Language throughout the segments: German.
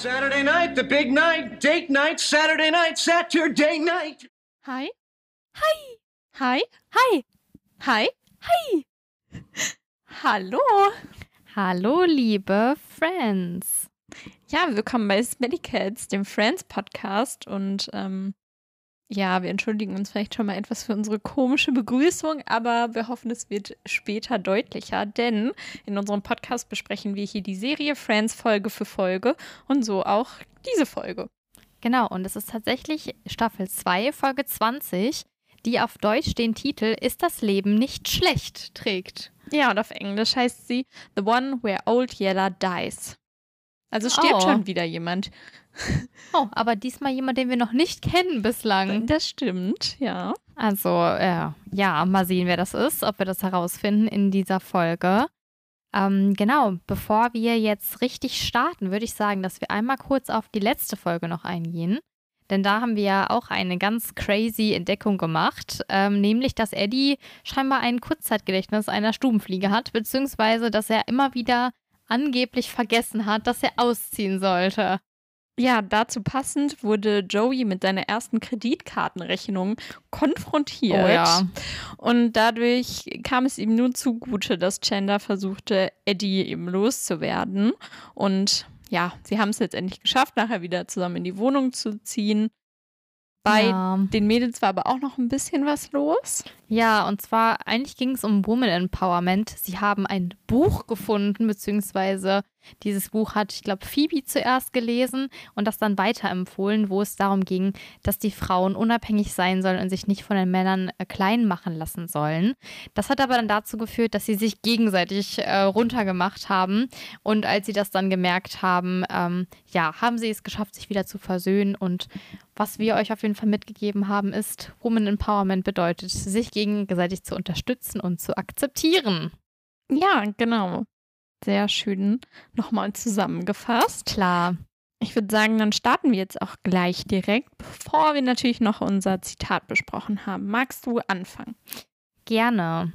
Saturday night, the big night, date night, Saturday night, Saturday night. Hi. Hi. Hi. Hi. Hi. Hi. Hallo. Hallo, liebe Friends. Ja, willkommen bei Smelly Cats, dem Friends Podcast. Und ähm, ja, wir entschuldigen uns vielleicht schon mal etwas für unsere komische Begrüßung, aber wir hoffen, es wird später deutlicher, denn in unserem Podcast besprechen wir hier die Serie Friends Folge für Folge und so auch diese Folge. Genau, und es ist tatsächlich Staffel 2, Folge 20, die auf Deutsch den Titel Ist das Leben nicht schlecht trägt. Ja, und auf Englisch heißt sie The One Where Old Yeller Dies. Also stirbt Oh. schon wieder jemand. Oh, aber diesmal jemand, den wir noch nicht kennen bislang. Das stimmt, ja. Also, äh, ja, mal sehen, wer das ist, ob wir das herausfinden in dieser Folge. Ähm, genau, bevor wir jetzt richtig starten, würde ich sagen, dass wir einmal kurz auf die letzte Folge noch eingehen. Denn da haben wir ja auch eine ganz crazy Entdeckung gemacht, ähm, nämlich, dass Eddie scheinbar ein Kurzzeitgedächtnis einer Stubenfliege hat, beziehungsweise, dass er immer wieder angeblich vergessen hat, dass er ausziehen sollte. Ja, dazu passend wurde Joey mit seiner ersten Kreditkartenrechnung konfrontiert. Oh ja. Und dadurch kam es ihm nur zugute, dass Chandler versuchte, Eddie eben loszuwerden. Und ja, sie haben es letztendlich geschafft, nachher wieder zusammen in die Wohnung zu ziehen. Bei ja. den Mädels war aber auch noch ein bisschen was los. Ja, und zwar eigentlich ging es um Woman Empowerment. Sie haben ein Buch gefunden, beziehungsweise dieses Buch hat, ich glaube, Phoebe zuerst gelesen und das dann weiterempfohlen, wo es darum ging, dass die Frauen unabhängig sein sollen und sich nicht von den Männern äh, klein machen lassen sollen. Das hat aber dann dazu geführt, dass sie sich gegenseitig äh, runtergemacht haben. Und als sie das dann gemerkt haben, ähm, ja, haben sie es geschafft, sich wieder zu versöhnen. Und was wir euch auf jeden Fall mitgegeben haben, ist, Woman Empowerment bedeutet, sich gegenseitig zu unterstützen und zu akzeptieren. Ja, genau. Sehr schön nochmal zusammengefasst. Klar. Ich würde sagen, dann starten wir jetzt auch gleich direkt, bevor wir natürlich noch unser Zitat besprochen haben. Magst du anfangen? Gerne.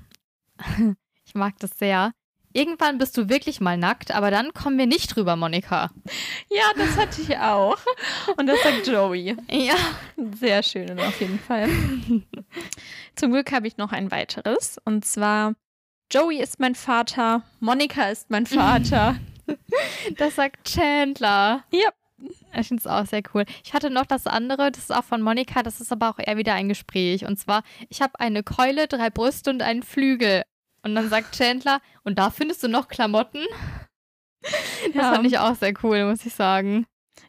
Ich mag das sehr. Irgendwann bist du wirklich mal nackt, aber dann kommen wir nicht drüber, Monika. Ja, das hatte ich auch. Und das sagt Joey. Ja. Sehr schön auf jeden Fall. Zum Glück habe ich noch ein weiteres. Und zwar, Joey ist mein Vater, Monika ist mein Vater. Das sagt Chandler. Ja. Ich finde es auch sehr cool. Ich hatte noch das andere, das ist auch von Monika, das ist aber auch eher wieder ein Gespräch. Und zwar, ich habe eine Keule, drei Brüste und einen Flügel. Und dann sagt Chandler, und da findest du noch Klamotten? Das Ja. fand ich auch sehr cool, muss ich sagen.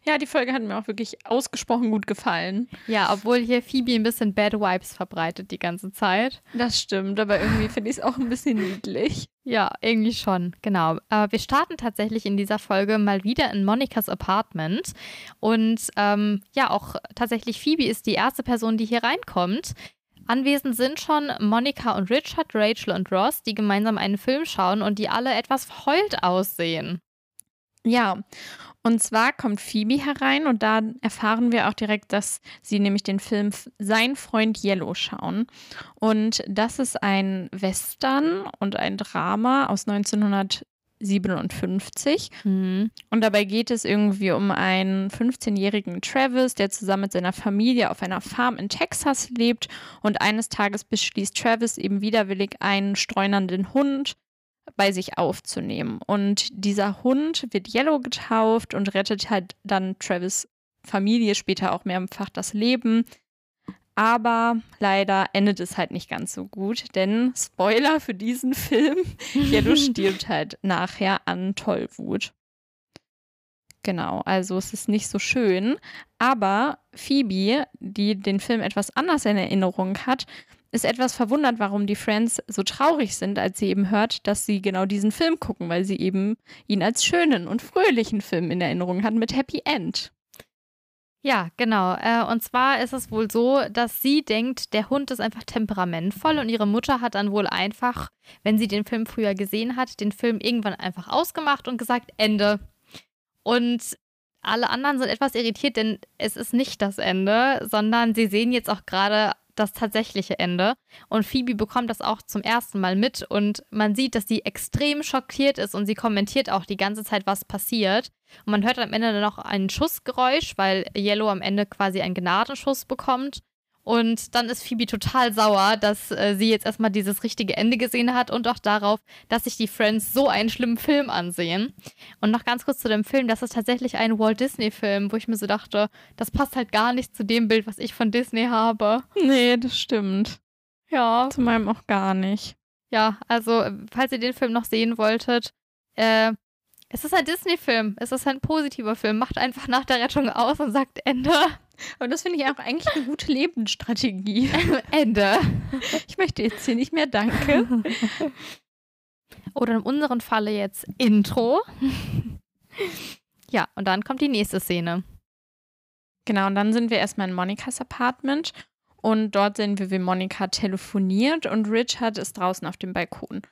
Ja, die Folge hat mir auch wirklich ausgesprochen gut gefallen. Ja, obwohl hier Phoebe ein bisschen Bad Vibes verbreitet die ganze Zeit. Das stimmt, aber irgendwie finde ich es auch ein bisschen niedlich. Ja, irgendwie schon, genau. Aber wir starten tatsächlich in dieser Folge mal wieder in Monikas Apartment. Und ähm, ja, auch tatsächlich Phoebe ist die erste Person, die hier reinkommt. Anwesend sind schon Monika und Richard, Rachel und Ross, die gemeinsam einen Film schauen und die alle etwas verheult aussehen. Ja, und zwar kommt Phoebe herein und da erfahren wir auch direkt, dass sie nämlich den Film Sein Freund Yellow schauen. Und das ist ein Western und ein Drama aus 1957. Hm. Und dabei geht es irgendwie um einen 15-jährigen Travis, der zusammen mit seiner Familie auf einer Farm in Texas lebt. Und eines Tages beschließt Travis eben widerwillig einen streunernden Hund bei sich aufzunehmen. Und dieser Hund wird Yellow getauft und rettet halt dann Travis Familie später auch mehrfach das Leben. Aber leider endet es halt nicht ganz so gut, denn Spoiler für diesen Film, Yellow stirbt halt nachher an Tollwut. Genau, also es ist nicht so schön. Aber Phoebe, die den Film etwas anders in Erinnerung hat, ist etwas verwundert, warum die Friends so traurig sind, als sie eben hört, dass sie genau diesen Film gucken, weil sie eben ihn als schönen und fröhlichen Film in Erinnerung hat mit Happy End. Ja, genau. Äh, und zwar ist es wohl so, dass sie denkt, der Hund ist einfach temperamentvoll und ihre Mutter hat dann wohl einfach, wenn sie den Film früher gesehen hat, den Film irgendwann einfach ausgemacht und gesagt, Ende. Und alle anderen sind etwas irritiert, denn es ist nicht das Ende, sondern sie sehen jetzt auch gerade das tatsächliche Ende. Und Phoebe bekommt das auch zum ersten Mal mit und man sieht, dass sie extrem schockiert ist und sie kommentiert auch die ganze Zeit, was passiert. Und man hört am Ende dann noch ein Schussgeräusch, weil Yellow am Ende quasi einen Gnadenschuss bekommt. Und dann ist Phoebe total sauer, dass äh, sie jetzt erstmal dieses richtige Ende gesehen hat und auch darauf, dass sich die Friends so einen schlimmen Film ansehen. Und noch ganz kurz zu dem Film, das ist tatsächlich ein Walt Disney-Film, wo ich mir so dachte, das passt halt gar nicht zu dem Bild, was ich von Disney habe. Nee, das stimmt. Ja. Zu meinem auch gar nicht. Ja, also, falls ihr den Film noch sehen wolltet, äh, es ist ein Disney-Film. Es ist ein positiver Film. Macht einfach nach der Rettung aus und sagt Ende. Und das finde ich auch eigentlich eine gute Lebensstrategie. Ende. Ich möchte jetzt hier nicht mehr danke. Oder in unserem Falle jetzt Intro. ja, und dann kommt die nächste Szene. Genau, und dann sind wir erstmal in Monikas Apartment und dort sehen wir, wie Monika telefoniert und Richard ist draußen auf dem Balkon.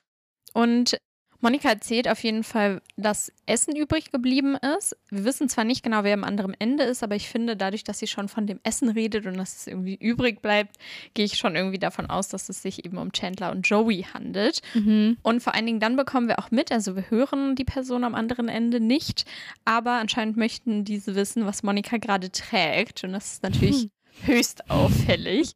Und Monika erzählt auf jeden Fall, dass Essen übrig geblieben ist. Wir wissen zwar nicht genau, wer am anderen Ende ist, aber ich finde, dadurch, dass sie schon von dem Essen redet und dass es irgendwie übrig bleibt, gehe ich schon irgendwie davon aus, dass es sich eben um Chandler und Joey handelt. Mhm. Und vor allen Dingen dann bekommen wir auch mit, also wir hören die Person am anderen Ende nicht, aber anscheinend möchten diese wissen, was Monika gerade trägt. Und das ist natürlich höchst auffällig.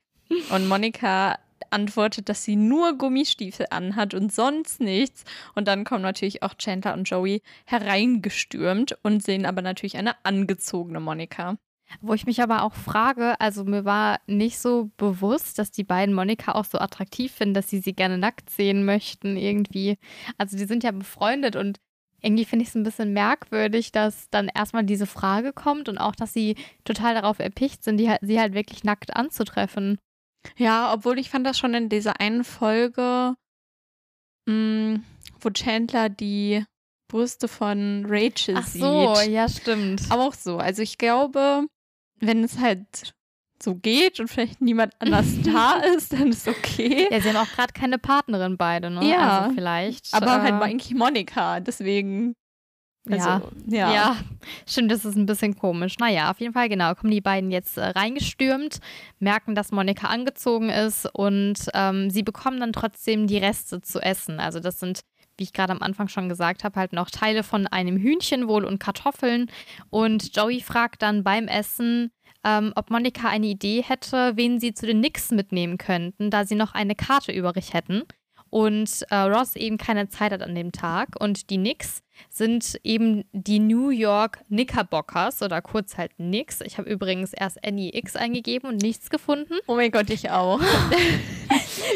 Und Monika antwortet, dass sie nur Gummistiefel anhat und sonst nichts. Und dann kommen natürlich auch Chandler und Joey hereingestürmt und sehen aber natürlich eine angezogene Monika. Wo ich mich aber auch frage, also mir war nicht so bewusst, dass die beiden Monika auch so attraktiv finden, dass sie sie gerne nackt sehen möchten irgendwie. Also die sind ja befreundet und irgendwie finde ich es ein bisschen merkwürdig, dass dann erstmal diese Frage kommt und auch, dass sie total darauf erpicht sind, die, sie halt wirklich nackt anzutreffen. Ja, obwohl ich fand das schon in dieser einen Folge, mh, wo Chandler die Brüste von Rachel Ach so, sieht. ja, stimmt. Auch so. Also ich glaube, wenn es halt so geht und vielleicht niemand anders da ist, dann ist okay. Ja, sie haben auch gerade keine Partnerin beide, ne? Ja. Also vielleicht. Aber halt äh, eigentlich Monika, deswegen. Also, Ja. ja. Ja. stimmt, das ist ein bisschen komisch. Naja, auf jeden Fall, genau, kommen die beiden jetzt äh, reingestürmt, merken, dass Monika angezogen ist und ähm, sie bekommen dann trotzdem die Reste zu essen. Also das sind, wie ich gerade am Anfang schon gesagt habe, halt noch Teile von einem Hühnchen wohl und Kartoffeln. Und Joey fragt dann beim Essen, ähm, ob Monika eine Idee hätte, wen sie zu den Knicks mitnehmen könnten, da sie noch eine Karte übrig hätten. Und äh, Ross eben keine Zeit hat an dem Tag. Und die Knicks sind eben die New York Knickerbockers oder kurz halt Knicks. Ich habe übrigens erst NEX eingegeben und nichts gefunden. Oh mein Gott, ich auch.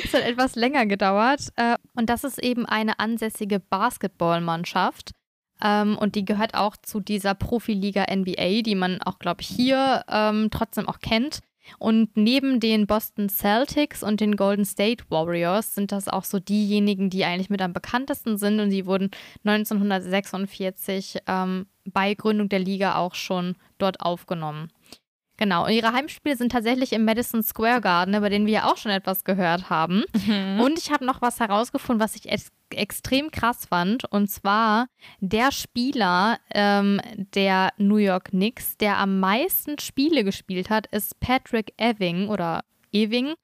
Es hat etwas länger gedauert. Äh, Und das ist eben eine ansässige Basketballmannschaft. Ähm, Und die gehört auch zu dieser Profiliga NBA, die man auch, glaube ich, hier ähm, trotzdem auch kennt. Und neben den Boston Celtics und den Golden State Warriors sind das auch so diejenigen, die eigentlich mit am bekanntesten sind. Und die wurden 1946 ähm, bei Gründung der Liga auch schon dort aufgenommen. Genau, und ihre Heimspiele sind tatsächlich im Madison Square Garden, über den wir ja auch schon etwas gehört haben. Und ich habe noch was herausgefunden, was ich ex extrem krass fand. Und zwar der Spieler ähm, der New York Knicks, der am meisten Spiele gespielt hat, ist Patrick Ewing oder Ewing.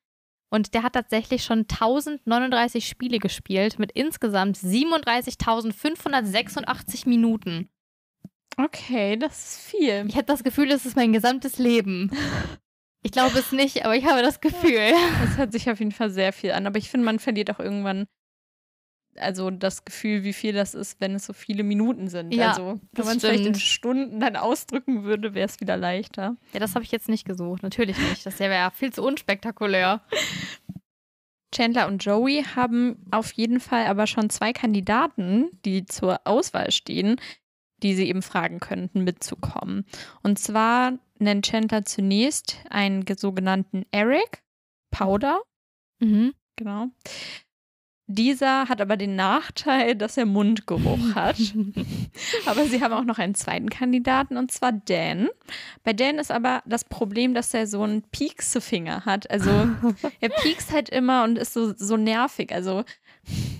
Und der hat tatsächlich schon 1039 Spiele gespielt mit insgesamt 37.586 Minuten. Okay, das ist viel. Ich habe das Gefühl, es ist mein gesamtes Leben. Ich glaube es nicht, aber ich habe das Gefühl. Das hört sich auf jeden Fall sehr viel an. Aber ich finde, man verliert auch irgendwann also das Gefühl, wie viel das ist, wenn es so viele Minuten sind. Ja, also wenn das man es vielleicht in. Stunden dann ausdrücken würde, wäre es wieder leichter. Ja, das habe ich jetzt nicht gesucht. Natürlich nicht. Das wäre ja viel zu unspektakulär. Chandler und Joey haben auf jeden Fall aber schon zwei Kandidaten, die zur Auswahl stehen, die sie eben fragen könnten, mitzukommen. Und zwar nennt Chandler zunächst einen sogenannten Eric Powder. Mhm. Genau. Dieser hat aber den Nachteil, dass er Mundgeruch hat. aber sie haben auch noch einen zweiten Kandidaten und zwar Dan. Bei Dan ist aber das Problem, dass er so einen Pieksefinger hat. Also er piekst halt immer und ist so, so nervig. Also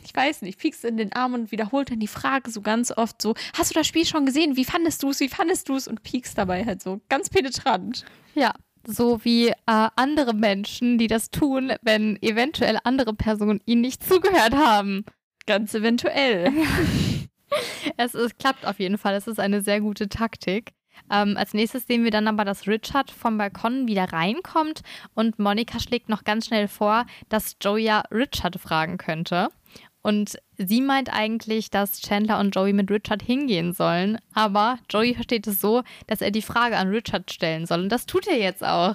ich weiß nicht, piekst in den Arm und wiederholt dann die Frage so ganz oft so, hast du das Spiel schon gesehen? Wie fandest du es? Wie fandest du es? Und piekst dabei halt so ganz penetrant. Ja, so wie äh, andere Menschen, die das tun, wenn eventuell andere Personen ihnen nicht zugehört haben. Ganz eventuell. es, es klappt auf jeden Fall. Es ist eine sehr gute Taktik. Ähm, als nächstes sehen wir dann aber, dass Richard vom Balkon wieder reinkommt und Monika schlägt noch ganz schnell vor, dass Joey ja Richard fragen könnte. Und sie meint eigentlich, dass Chandler und Joey mit Richard hingehen sollen, aber Joey versteht es so, dass er die Frage an Richard stellen soll. Und das tut er jetzt auch.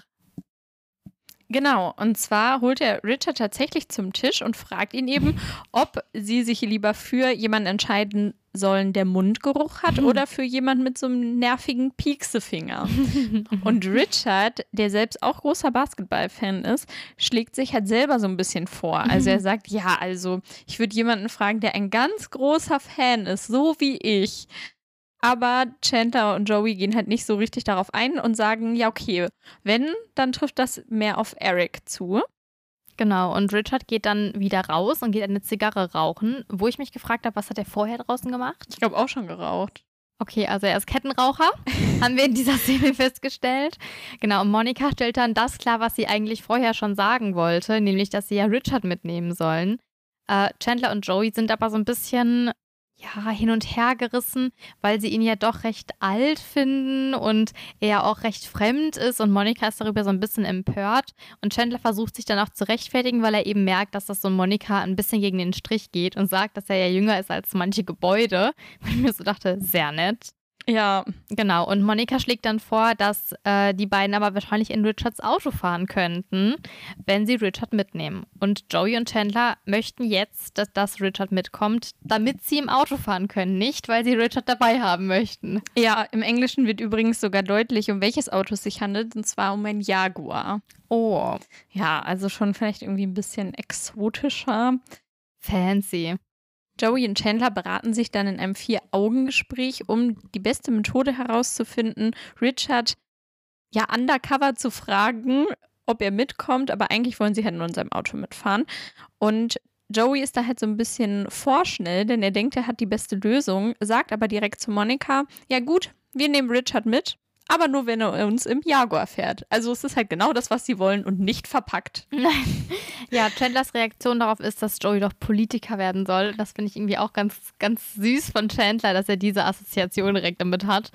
Genau, und zwar holt er Richard tatsächlich zum Tisch und fragt ihn eben, ob sie sich lieber für jemanden entscheiden sollen, der Mundgeruch hat oder für jemanden mit so einem nervigen Pieksefinger. und Richard, der selbst auch großer Basketballfan ist, schlägt sich halt selber so ein bisschen vor. Also er sagt, ja, also ich würde jemanden fragen, der ein ganz großer Fan ist, so wie ich. Aber Chandler und Joey gehen halt nicht so richtig darauf ein und sagen, ja, okay, wenn, dann trifft das mehr auf Eric zu. Genau, und Richard geht dann wieder raus und geht eine Zigarre rauchen, wo ich mich gefragt habe, was hat er vorher draußen gemacht? Ich glaube auch schon geraucht. Okay, also er ist Kettenraucher, haben wir in dieser Szene festgestellt. Genau, und Monika stellt dann das klar, was sie eigentlich vorher schon sagen wollte, nämlich, dass sie ja Richard mitnehmen sollen. Äh, Chandler und Joey sind aber so ein bisschen ja, hin und her gerissen, weil sie ihn ja doch recht alt finden und er auch recht fremd ist und Monika ist darüber so ein bisschen empört und Chandler versucht sich dann auch zu rechtfertigen, weil er eben merkt, dass das so Monika ein bisschen gegen den Strich geht und sagt, dass er ja jünger ist als manche Gebäude. Und ich mir so dachte, sehr nett. Ja. Genau. Und Monika schlägt dann vor, dass äh, die beiden aber wahrscheinlich in Richards Auto fahren könnten, wenn sie Richard mitnehmen. Und Joey und Chandler möchten jetzt, dass, dass Richard mitkommt, damit sie im Auto fahren können, nicht weil sie Richard dabei haben möchten. Ja, im Englischen wird übrigens sogar deutlich, um welches Auto es sich handelt, und zwar um ein Jaguar. Oh. Ja, also schon vielleicht irgendwie ein bisschen exotischer. Fancy. Joey und Chandler beraten sich dann in einem Vier-Augen-Gespräch, um die beste Methode herauszufinden, Richard ja undercover zu fragen, ob er mitkommt, aber eigentlich wollen sie halt nur in seinem Auto mitfahren. Und Joey ist da halt so ein bisschen vorschnell, denn er denkt, er hat die beste Lösung, sagt aber direkt zu Monika, ja gut, wir nehmen Richard mit aber nur wenn er uns im Jaguar fährt. Also es ist halt genau das, was sie wollen und nicht verpackt. Nein. Ja, Chandlers Reaktion darauf ist, dass Joey doch Politiker werden soll. Das finde ich irgendwie auch ganz, ganz süß von Chandler, dass er diese Assoziation direkt damit hat.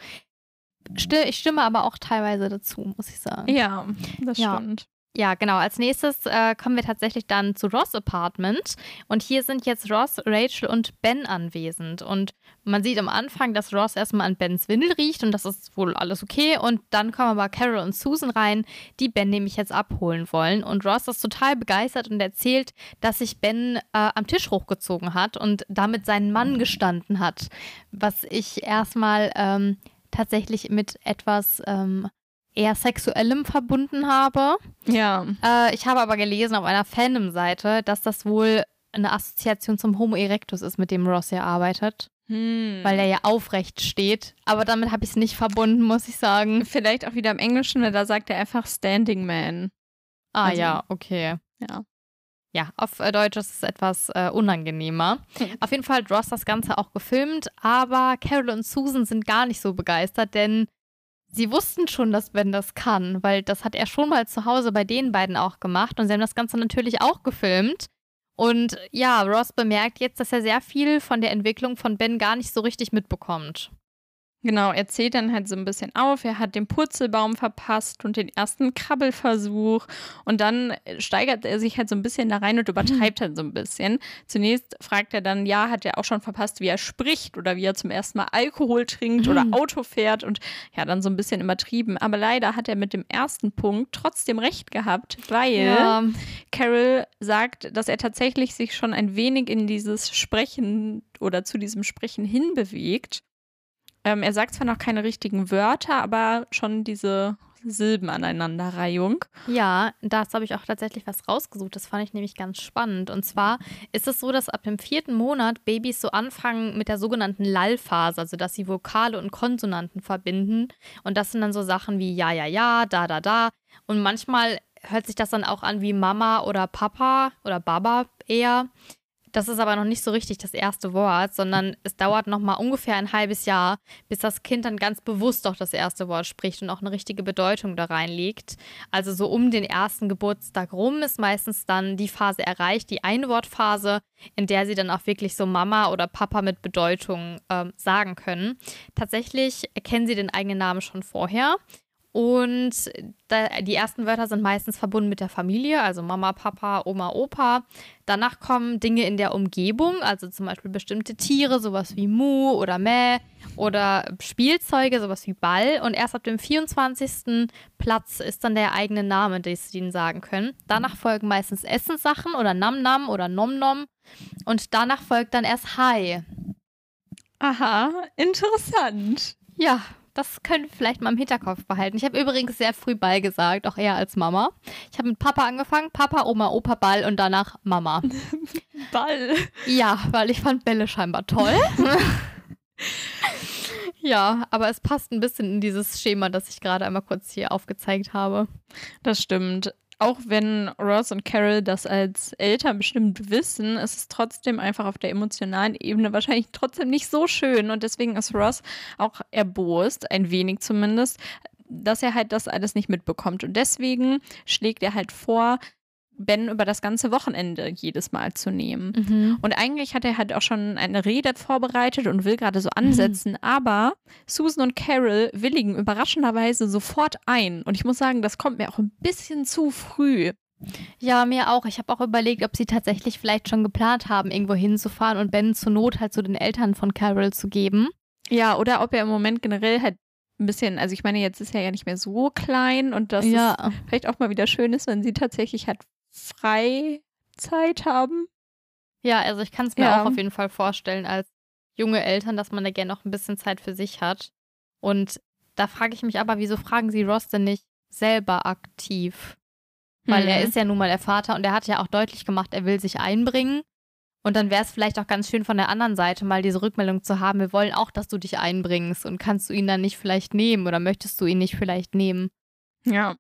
Ich stimme aber auch teilweise dazu, muss ich sagen. Ja, das ja. stimmt. Ja, genau. Als nächstes äh, kommen wir tatsächlich dann zu Ross Apartment. Und hier sind jetzt Ross, Rachel und Ben anwesend. Und man sieht am Anfang, dass Ross erstmal an Bens Windel riecht und das ist wohl alles okay. Und dann kommen aber Carol und Susan rein, die Ben nämlich jetzt abholen wollen. Und Ross ist total begeistert und erzählt, dass sich Ben äh, am Tisch hochgezogen hat und damit seinen Mann gestanden hat. Was ich erstmal ähm, tatsächlich mit etwas ähm, eher Sexuellem verbunden habe. Ja. Äh, ich habe aber gelesen auf einer Fandom-Seite, dass das wohl eine Assoziation zum Homo erectus ist, mit dem Ross ja arbeitet. Hm. Weil er ja aufrecht steht. Aber damit habe ich es nicht verbunden, muss ich sagen. Vielleicht auch wieder im Englischen, weil da sagt er einfach Standing Man. Ah also, ja, okay. Ja. Ja, auf äh, Deutsch ist es etwas äh, unangenehmer. Hm. Auf jeden Fall hat Ross das Ganze auch gefilmt, aber Carol und Susan sind gar nicht so begeistert, denn sie wussten schon, dass Ben das kann, weil das hat er schon mal zu Hause bei den beiden auch gemacht und sie haben das Ganze natürlich auch gefilmt. Und ja, Ross bemerkt jetzt, dass er sehr viel von der Entwicklung von Ben gar nicht so richtig mitbekommt. Genau, er zählt dann halt so ein bisschen auf. Er hat den Purzelbaum verpasst und den ersten Krabbelversuch. Und dann steigert er sich halt so ein bisschen da rein und übertreibt halt so ein bisschen. Zunächst fragt er dann, ja, hat er auch schon verpasst, wie er spricht oder wie er zum ersten Mal Alkohol trinkt oder Auto fährt und ja, dann so ein bisschen übertrieben. Aber leider hat er mit dem ersten Punkt trotzdem recht gehabt, weil ja. Carol sagt, dass er tatsächlich sich schon ein wenig in dieses Sprechen oder zu diesem Sprechen hinbewegt. Ähm, er sagt zwar noch keine richtigen Wörter, aber schon diese Silbenaneinanderreihung. Ja, dazu habe ich auch tatsächlich was rausgesucht. Das fand ich nämlich ganz spannend. Und zwar ist es so, dass ab dem vierten Monat Babys so anfangen mit der sogenannten Lallphase, also dass sie Vokale und Konsonanten verbinden. Und das sind dann so Sachen wie ja, ja, ja, da, da, da. Und manchmal hört sich das dann auch an wie Mama oder Papa oder Baba eher Das ist aber noch nicht so richtig das erste Wort, sondern es dauert noch mal ungefähr ein halbes Jahr, bis das Kind dann ganz bewusst auch das erste Wort spricht und auch eine richtige Bedeutung da reinlegt. Also so um den ersten Geburtstag rum ist meistens dann die Phase erreicht, die Einwortphase, in der sie dann auch wirklich so Mama oder Papa mit Bedeutung ähm, sagen können. Tatsächlich erkennen sie den eigenen Namen schon vorher. Und die ersten Wörter sind meistens verbunden mit der Familie, also Mama, Papa, Oma, Opa. Danach kommen Dinge in der Umgebung, also zum Beispiel bestimmte Tiere, sowas wie Mu oder Mäh oder Spielzeuge, sowas wie Ball. Und erst ab dem 24. Platz ist dann der eigene Name, den sie ihnen sagen können. Danach folgen meistens Essenssachen oder Nam Nam oder Nom Nom. Und danach folgt dann erst Hi. Aha, interessant. Ja, das können wir vielleicht mal im Hinterkopf behalten. Ich habe übrigens sehr früh Ball gesagt, auch eher als Mama. Ich habe mit Papa angefangen, Papa, Oma, Opa, Ball und danach Mama. Ball. Ja, weil ich fand Bälle scheinbar toll. ja, aber es passt ein bisschen in dieses Schema, das ich gerade einmal kurz hier aufgezeigt habe. Das stimmt auch wenn Ross und Carol das als Eltern bestimmt wissen, ist es trotzdem einfach auf der emotionalen Ebene wahrscheinlich trotzdem nicht so schön. Und deswegen ist Ross auch erbost, ein wenig zumindest, dass er halt das alles nicht mitbekommt. Und deswegen schlägt er halt vor, Ben über das ganze Wochenende jedes Mal zu nehmen. Mhm. Und eigentlich hat er halt auch schon eine Rede vorbereitet und will gerade so ansetzen, mhm. aber Susan und Carol willigen überraschenderweise sofort ein. Und ich muss sagen, das kommt mir auch ein bisschen zu früh. Ja, mir auch. Ich habe auch überlegt, ob sie tatsächlich vielleicht schon geplant haben, irgendwo hinzufahren und Ben zur Not halt zu den Eltern von Carol zu geben. Ja, oder ob er im Moment generell halt ein bisschen, also ich meine, jetzt ist er ja nicht mehr so klein und das ja. vielleicht auch mal wieder schön ist, wenn sie tatsächlich halt Freizeit haben. Ja, also ich kann es mir ja. auch auf jeden Fall vorstellen als junge Eltern, dass man da gerne noch ein bisschen Zeit für sich hat. Und da frage ich mich aber, wieso fragen Sie Ross denn nicht selber aktiv? Weil mhm. er ist ja nun mal der Vater und er hat ja auch deutlich gemacht, er will sich einbringen. Und dann wäre es vielleicht auch ganz schön von der anderen Seite mal diese Rückmeldung zu haben, wir wollen auch, dass du dich einbringst und kannst du ihn dann nicht vielleicht nehmen oder möchtest du ihn nicht vielleicht nehmen? Ja.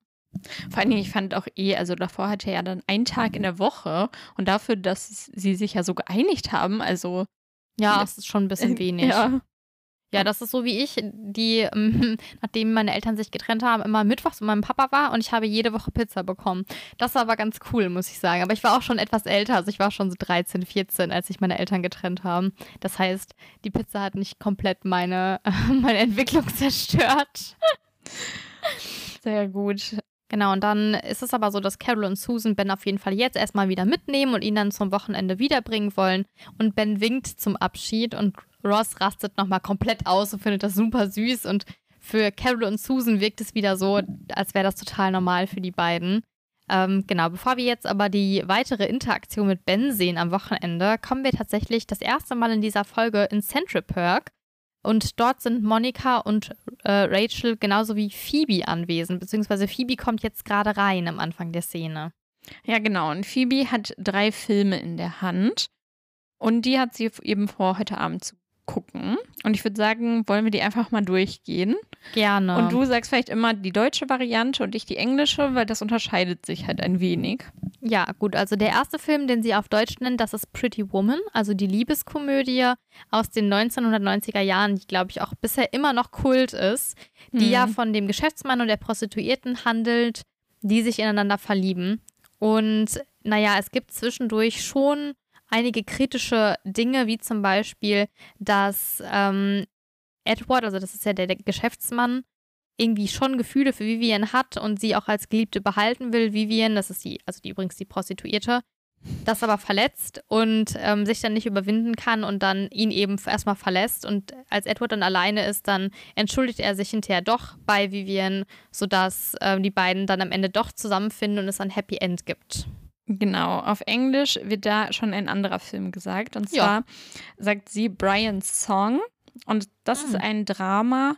Vor allen Dingen, ich fand auch eh, also davor hatte er ja dann einen Tag in der Woche und dafür, dass sie sich ja so geeinigt haben, also. Ja, das ist schon ein bisschen wenig. Ja. Ja, das ist so wie ich, die, ähm, nachdem meine Eltern sich getrennt haben, immer mittwochs mit meinem Papa war und ich habe jede Woche Pizza bekommen. Das war aber ganz cool, muss ich sagen. Aber ich war auch schon etwas älter, also ich war schon so 13, 14, als sich meine Eltern getrennt haben. Das heißt, die Pizza hat nicht komplett meine, äh, meine Entwicklung zerstört. Sehr gut. Genau, und dann ist es aber so, dass Carol und Susan Ben auf jeden Fall jetzt erstmal wieder mitnehmen und ihn dann zum Wochenende wiederbringen wollen. Und Ben winkt zum Abschied und Ross rastet nochmal komplett aus und findet das super süß. Und für Carol und Susan wirkt es wieder so, als wäre das total normal für die beiden. Ähm, genau, bevor wir jetzt aber die weitere Interaktion mit Ben sehen am Wochenende, kommen wir tatsächlich das erste Mal in dieser Folge in Central Perk und dort sind Monika und äh, Rachel genauso wie Phoebe anwesend, beziehungsweise Phoebe kommt jetzt gerade rein am Anfang der Szene. Ja, genau. Und Phoebe hat drei Filme in der Hand. Und die hat sie eben vor, heute Abend zu gucken. Und ich würde sagen, wollen wir die einfach mal durchgehen. Gerne. Und du sagst vielleicht immer die deutsche Variante und ich die englische, weil das unterscheidet sich halt ein wenig. Ja, gut. Also der erste Film, den sie auf Deutsch nennt, das ist Pretty Woman, also die Liebeskomödie aus den 1990er Jahren, die, glaube ich, auch bisher immer noch Kult ist, die hm. ja von dem Geschäftsmann und der Prostituierten handelt, die sich ineinander verlieben. Und naja, es gibt zwischendurch schon einige kritische Dinge, wie zum Beispiel, dass ähm, Edward, also das ist ja der, der Geschäftsmann, irgendwie schon Gefühle für Vivian hat und sie auch als Geliebte behalten will. Vivian, das ist die, also die übrigens die Prostituierte, das aber verletzt und ähm, sich dann nicht überwinden kann und dann ihn eben erstmal verlässt. Und als Edward dann alleine ist, dann entschuldigt er sich hinterher doch bei Vivian, sodass ähm, die beiden dann am Ende doch zusammenfinden und es ein Happy End gibt. Genau, auf Englisch wird da schon ein anderer Film gesagt. Und zwar ja. sagt sie Brian's Song. Und das mhm. ist ein Drama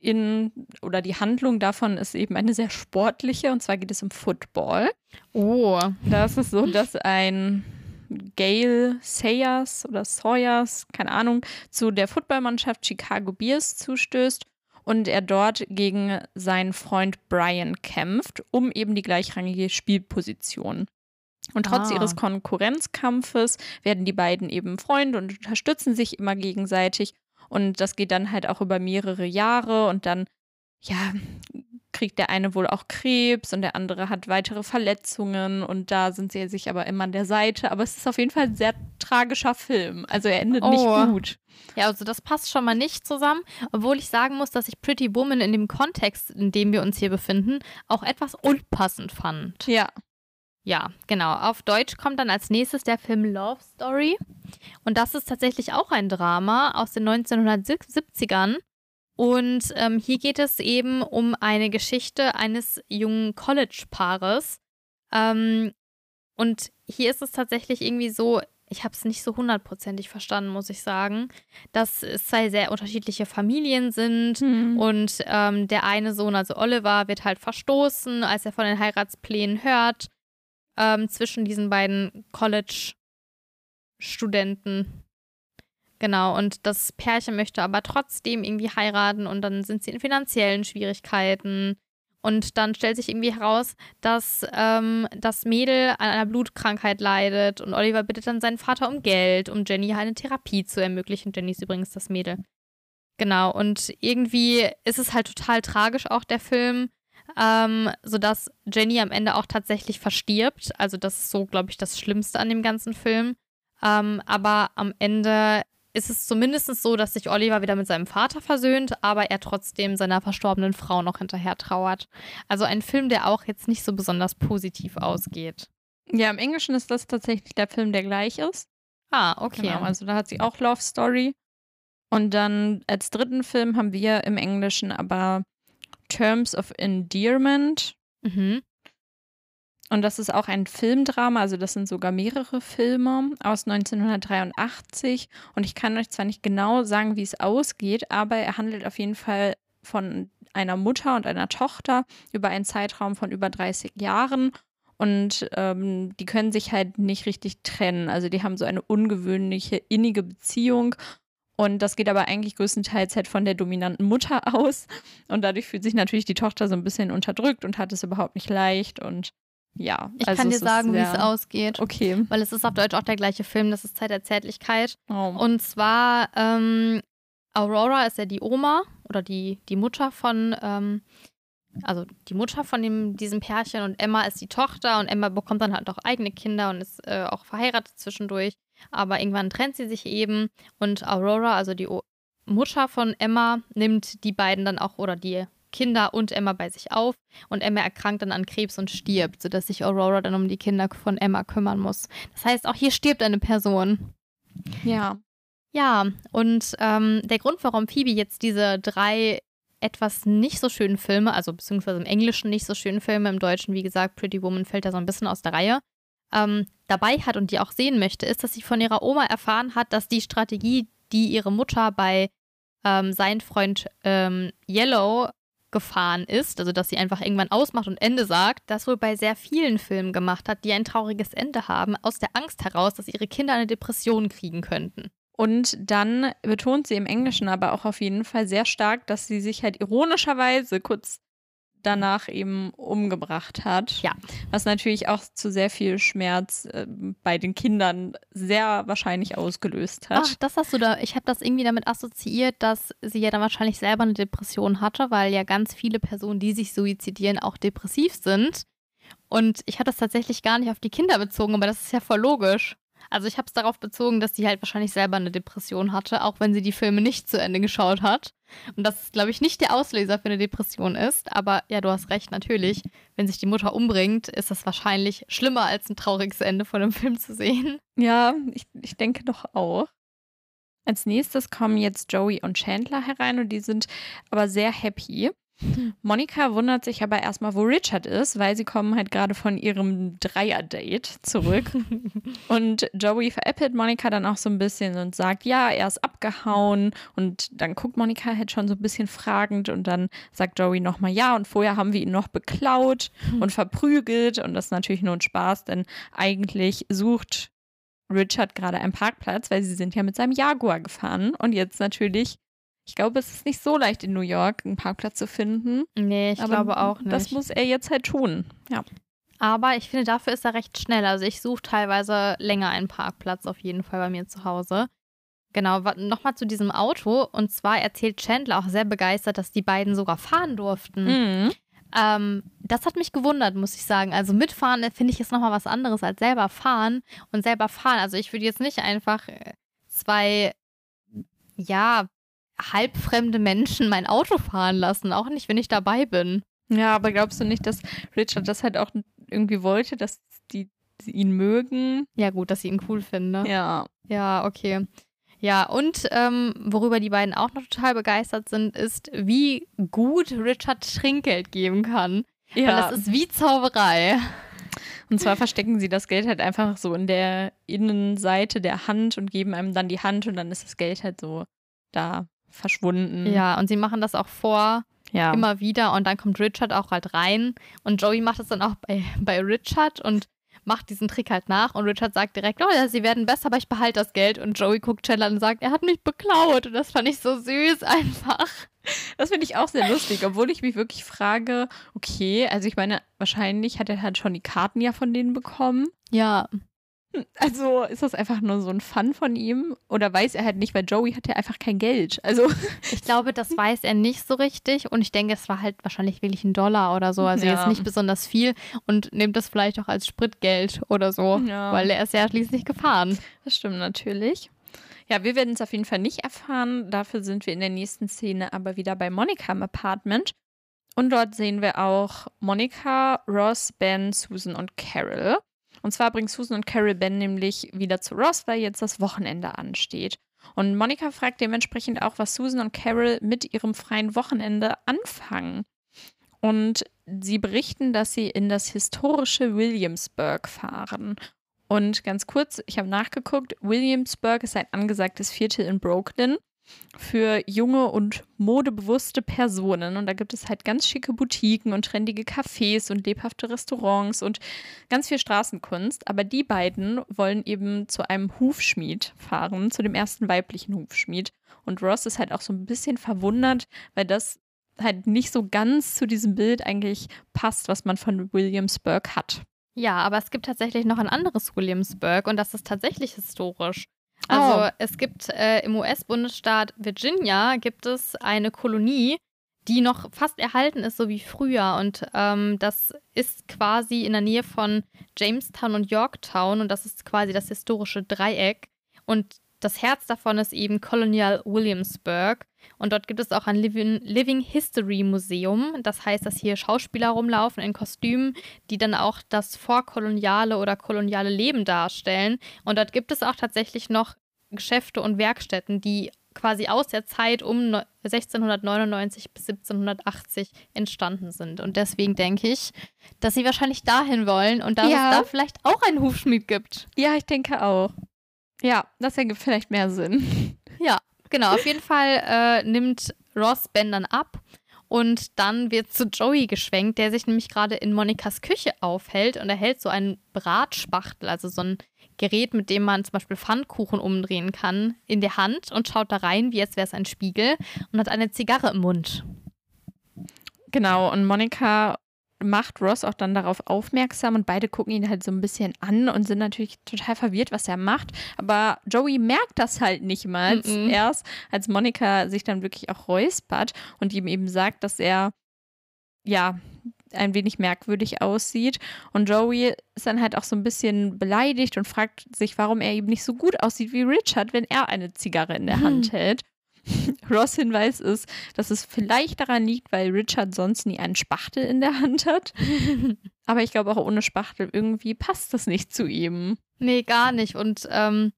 in, oder die Handlung davon ist eben eine sehr sportliche. Und zwar geht es um Football. Oh. Da ist es so, dass ein Gail Sayers oder Sawyers, keine Ahnung, zu der Footballmannschaft Chicago Bears zustößt und er dort gegen seinen Freund Brian kämpft, um eben die gleichrangige Spielposition Und trotz Ah. ihres Konkurrenzkampfes werden die beiden eben Freunde und unterstützen sich immer gegenseitig. Und das geht dann halt auch über mehrere Jahre und dann, ja, kriegt der eine wohl auch Krebs und der andere hat weitere Verletzungen und da sind sie sich aber immer an der Seite. Aber es ist auf jeden Fall ein sehr tragischer Film. Also er endet Oh. nicht gut. Ja, also das passt schon mal nicht zusammen, obwohl ich sagen muss, dass ich Pretty Woman in dem Kontext, in dem wir uns hier befinden, auch etwas unpassend fand. Ja. Ja, genau. Auf Deutsch kommt dann als nächstes der Film Love Story. Und das ist tatsächlich auch ein Drama aus den 1970ern. Und ähm, hier geht es eben um eine Geschichte eines jungen College-Paares. Ähm, und hier ist es tatsächlich irgendwie so, ich habe es nicht so hundertprozentig verstanden, muss ich sagen, dass es zwei sehr unterschiedliche Familien sind. Hm. Und ähm, der eine Sohn, also Oliver, wird halt verstoßen, als er von den Heiratsplänen hört, ähm, zwischen diesen beiden College-Studenten. Genau, und das Pärchen möchte aber trotzdem irgendwie heiraten und dann sind sie in finanziellen Schwierigkeiten. Und dann stellt sich irgendwie heraus, dass ähm, das Mädel an einer Blutkrankheit leidet und Oliver bittet dann seinen Vater um Geld, um Jenny eine Therapie zu ermöglichen. Jenny ist übrigens das Mädel. Genau, und irgendwie ist es halt total tragisch auch der Film, ähm, sodass Jenny am Ende auch tatsächlich verstirbt. Also das ist so, glaube ich, das Schlimmste an dem ganzen Film. Ähm, aber am Ende ist es zumindest so, dass sich Oliver wieder mit seinem Vater versöhnt, aber er trotzdem seiner verstorbenen Frau noch hinterher trauert. Also ein Film, der auch jetzt nicht so besonders positiv ausgeht. Ja, im Englischen ist das tatsächlich der Film, der gleich ist. Ah, okay. Genau, also da hat sie auch Love Story. Und dann als dritten Film haben wir im Englischen aber Terms of Endearment. mhm. Und das ist auch ein Filmdrama, also das sind sogar mehrere Filme aus 1983. Und ich kann euch zwar nicht genau sagen, wie es ausgeht, aber er handelt auf jeden Fall von einer Mutter und einer Tochter über einen Zeitraum von über 30 Jahren. Und ähm, die können sich halt nicht richtig trennen. Also die haben so eine ungewöhnliche, innige Beziehung. Und das geht aber eigentlich größtenteils halt von der dominanten Mutter aus. Und dadurch fühlt sich natürlich die Tochter so ein bisschen unterdrückt und hat es überhaupt nicht leicht. Und ja, Ich also kann dir sagen, wie es ausgeht. Okay. Weil es ist auf Deutsch auch der gleiche Film, das ist Zeit der Zärtlichkeit. Oh. Und zwar, ähm, Aurora ist ja die Oma oder die, die Mutter von, ähm, also die Mutter von dem, diesem Pärchen und Emma ist die Tochter und Emma bekommt dann halt auch eigene Kinder und ist äh, auch verheiratet zwischendurch. Aber irgendwann trennt sie sich eben und Aurora, also die o Mutter von Emma, nimmt die beiden dann auch oder die Kinder und Emma bei sich auf und Emma erkrankt dann an Krebs und stirbt, sodass sich Aurora dann um die Kinder von Emma kümmern muss. Das heißt, auch hier stirbt eine Person. ja. Ja, und ähm, der Grund, warum Phoebe jetzt diese drei etwas nicht so schönen Filme, also beziehungsweise im Englischen nicht so schönen Filme, im Deutschen, wie gesagt, Pretty Woman fällt da so ein bisschen aus der Reihe, ähm, dabei hat und die auch sehen möchte, ist, dass sie von ihrer Oma erfahren hat, dass die Strategie, die ihre Mutter bei ähm, sein Freund ähm, Yellow gefahren ist, also dass sie einfach irgendwann ausmacht und Ende sagt, das wohl bei sehr vielen Filmen gemacht hat, die ein trauriges Ende haben, aus der Angst heraus, dass ihre Kinder eine Depression kriegen könnten. Und dann betont sie im Englischen aber auch auf jeden Fall sehr stark, dass sie sich halt ironischerweise kurz danach eben umgebracht hat. Ja. Was natürlich auch zu sehr viel Schmerz äh, bei den Kindern sehr wahrscheinlich ausgelöst hat. Ach, das hast du da. Ich habe das irgendwie damit assoziiert, dass sie ja dann wahrscheinlich selber eine Depression hatte, weil ja ganz viele Personen, die sich suizidieren, auch depressiv sind. Und ich hatte das tatsächlich gar nicht auf die Kinder bezogen, aber das ist ja voll logisch. Also ich habe es darauf bezogen, dass sie halt wahrscheinlich selber eine Depression hatte, auch wenn sie die Filme nicht zu Ende geschaut hat. Und das, glaube ich, nicht der Auslöser für eine Depression ist. Aber ja, du hast recht, natürlich. Wenn sich die Mutter umbringt, ist das wahrscheinlich schlimmer als ein trauriges Ende von einem Film zu sehen. Ja, ich, ich denke doch auch. Als nächstes kommen jetzt Joey und Chandler herein und die sind aber sehr happy. Monika wundert sich aber erstmal, wo Richard ist, weil sie kommen halt gerade von ihrem Dreier-Date zurück. und Joey veräppelt Monika dann auch so ein bisschen und sagt, ja, er ist abgehauen. Und dann guckt Monika halt schon so ein bisschen fragend und dann sagt Joey nochmal, ja, und vorher haben wir ihn noch beklaut und verprügelt. Und das ist natürlich nur ein Spaß, denn eigentlich sucht Richard gerade einen Parkplatz, weil sie sind ja mit seinem Jaguar gefahren. Und jetzt natürlich, ich glaube, es ist nicht so leicht in New York, einen Parkplatz zu finden. Nee, ich aber glaube auch nicht. Das muss er jetzt halt tun. Ja. Aber ich finde, dafür ist er recht schnell. Also ich suche teilweise länger einen Parkplatz auf jeden Fall bei mir zu Hause. Genau, nochmal zu diesem Auto. Und zwar erzählt Chandler auch sehr begeistert, dass die beiden sogar fahren durften. Mhm. Ähm, das hat mich gewundert, muss ich sagen. Also mitfahren finde ich ist nochmal was anderes als selber fahren. Und selber fahren, also ich würde jetzt nicht einfach äh, zwei, ja, halbfremde Menschen mein Auto fahren lassen. Auch nicht, wenn ich dabei bin. Ja, aber glaubst du nicht, dass Richard das halt auch irgendwie wollte, dass die ihn mögen? Ja, gut, dass sie ihn cool finden. Ne? Ja. Ja, okay. Ja, und ähm, worüber die beiden auch noch total begeistert sind, ist, wie gut Richard Trinkgeld geben kann. Ja. Weil das ist wie Zauberei. Und zwar verstecken sie das Geld halt einfach so in der Innenseite der Hand und geben einem dann die Hand und dann ist das Geld halt so da verschwunden. Ja, und sie machen das auch vor, ja. immer wieder und dann kommt Richard auch halt rein und Joey macht es dann auch bei, bei Richard und macht diesen Trick halt nach und Richard sagt direkt, oh ja, sie werden besser, aber ich behalte das Geld und Joey guckt Chandler und sagt, er hat mich beklaut und das fand ich so süß einfach. Das finde ich auch sehr lustig, obwohl ich mich wirklich frage, okay, also ich meine, wahrscheinlich hat er halt schon die Karten ja von denen bekommen. Ja. Also ist das einfach nur so ein Fun von ihm? Oder weiß er halt nicht, weil Joey hat ja einfach kein Geld. Also ich glaube, das weiß er nicht so richtig. Und ich denke, es war halt wahrscheinlich wirklich ein Dollar oder so. Also ja. jetzt nicht besonders viel und nimmt das vielleicht auch als Spritgeld oder so. Ja. Weil er ist ja schließlich gefahren. Das stimmt natürlich. Ja, wir werden es auf jeden Fall nicht erfahren. Dafür sind wir in der nächsten Szene aber wieder bei Monika im Apartment. Und dort sehen wir auch Monika, Ross, Ben, Susan und Carol. Und zwar bringt Susan und Carol Ben nämlich wieder zu Ross, weil jetzt das Wochenende ansteht. Und Monika fragt dementsprechend auch, was Susan und Carol mit ihrem freien Wochenende anfangen. Und sie berichten, dass sie in das historische Williamsburg fahren. Und ganz kurz, ich habe nachgeguckt, Williamsburg ist ein angesagtes Viertel in Brooklyn für junge und modebewusste Personen. Und da gibt es halt ganz schicke Boutiquen und trendige Cafés und lebhafte Restaurants und ganz viel Straßenkunst. Aber die beiden wollen eben zu einem Hufschmied fahren, zu dem ersten weiblichen Hufschmied. Und Ross ist halt auch so ein bisschen verwundert, weil das halt nicht so ganz zu diesem Bild eigentlich passt, was man von Williamsburg hat. Ja, aber es gibt tatsächlich noch ein anderes Williamsburg und das ist tatsächlich historisch. Also oh. es gibt äh, im US-Bundesstaat Virginia gibt es eine Kolonie, die noch fast erhalten ist, so wie früher. Und ähm, das ist quasi in der Nähe von Jamestown und Yorktown und das ist quasi das historische Dreieck. Und das Herz davon ist eben Colonial Williamsburg. Und dort gibt es auch ein Living, Living History Museum. Das heißt, dass hier Schauspieler rumlaufen in Kostümen, die dann auch das vorkoloniale oder koloniale Leben darstellen. Und dort gibt es auch tatsächlich noch Geschäfte und Werkstätten, die quasi aus der Zeit um 1699 bis 1780 entstanden sind. Und deswegen denke ich, dass sie wahrscheinlich dahin wollen und dass ja. es da vielleicht auch einen Hufschmied gibt. Ja, ich denke auch. Ja, das ergibt vielleicht mehr Sinn. Ja, genau. Auf jeden Fall äh, nimmt Ross Ben dann ab und dann wird zu Joey geschwenkt, der sich nämlich gerade in Monikas Küche aufhält und er hält so einen Bratspachtel, also so ein Gerät, mit dem man zum Beispiel Pfannkuchen umdrehen kann, in der Hand und schaut da rein, wie als wäre es ein Spiegel und hat eine Zigarre im Mund. Genau, und Monika macht Ross auch dann darauf aufmerksam und beide gucken ihn halt so ein bisschen an und sind natürlich total verwirrt, was er macht. Aber Joey merkt das halt nicht mal mm -mm. erst, als Monika sich dann wirklich auch räuspert und ihm eben sagt, dass er ja ein wenig merkwürdig aussieht. Und Joey ist dann halt auch so ein bisschen beleidigt und fragt sich, warum er eben nicht so gut aussieht wie Richard, wenn er eine Zigarre in der hm. Hand hält. Ross Hinweis ist, dass es vielleicht daran liegt, weil Richard sonst nie einen Spachtel in der Hand hat. Aber ich glaube auch ohne Spachtel irgendwie passt das nicht zu ihm. Nee, gar nicht. Und ähm,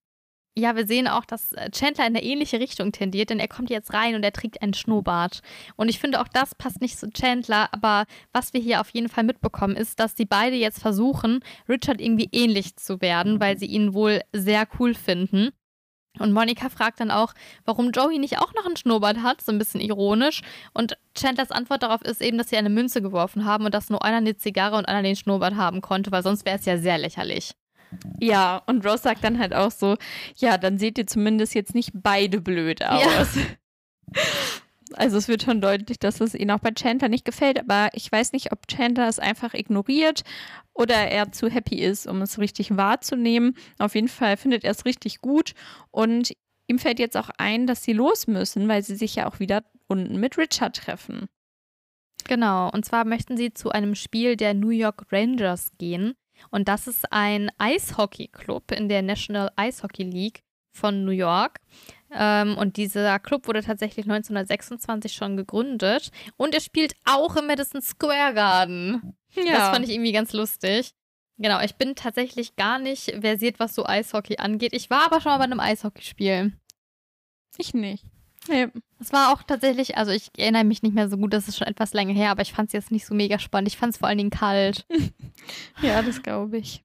ja, wir sehen auch, dass äh, Chandler in eine ähnliche Richtung tendiert, denn er kommt jetzt rein und er trägt einen Schnurrbart. Und ich finde, auch das passt nicht zu Chandler, aber was wir hier auf jeden Fall mitbekommen, ist, dass sie beide jetzt versuchen, Richard irgendwie ähnlich zu werden, weil sie ihn wohl sehr cool finden. Und Monika fragt dann auch, warum Joey nicht auch noch einen Schnurrbart hat, so ein bisschen ironisch. Und Chandlers Antwort darauf ist eben, dass sie eine Münze geworfen haben und dass nur einer eine Zigarre und einer den Schnurrbart haben konnte, weil sonst wäre es ja sehr lächerlich. Ja, und Ross sagt dann halt auch so, ja, dann seht ihr zumindest jetzt nicht beide blöd aus. Ja. Also es wird schon deutlich, dass es ihnen auch bei Chandler nicht gefällt, aber ich weiß nicht, ob Chandler es einfach ignoriert oder er zu happy ist, um es richtig wahrzunehmen. Auf jeden Fall findet er es richtig gut und ihm fällt jetzt auch ein, dass sie los müssen, weil sie sich ja auch wieder unten mit Richard treffen. Genau, und zwar möchten sie zu einem Spiel der New York Rangers gehen. Und das ist ein Eishockey-Club in der National Ice Hockey League von New York. Ähm, und dieser Club wurde tatsächlich 1926 schon gegründet. Und er spielt auch im Madison Square Garden. Ja. Das fand ich irgendwie ganz lustig. Genau, ich bin tatsächlich gar nicht versiert, was so Eishockey angeht. Ich war aber schon mal bei einem Eishockeyspiel. Ich nicht. Nee. Es war auch tatsächlich, also ich erinnere mich nicht mehr so gut, das ist schon etwas länger her, aber ich fand es jetzt nicht so mega spannend. Ich fand es vor allen Dingen kalt. ja, das glaube ich.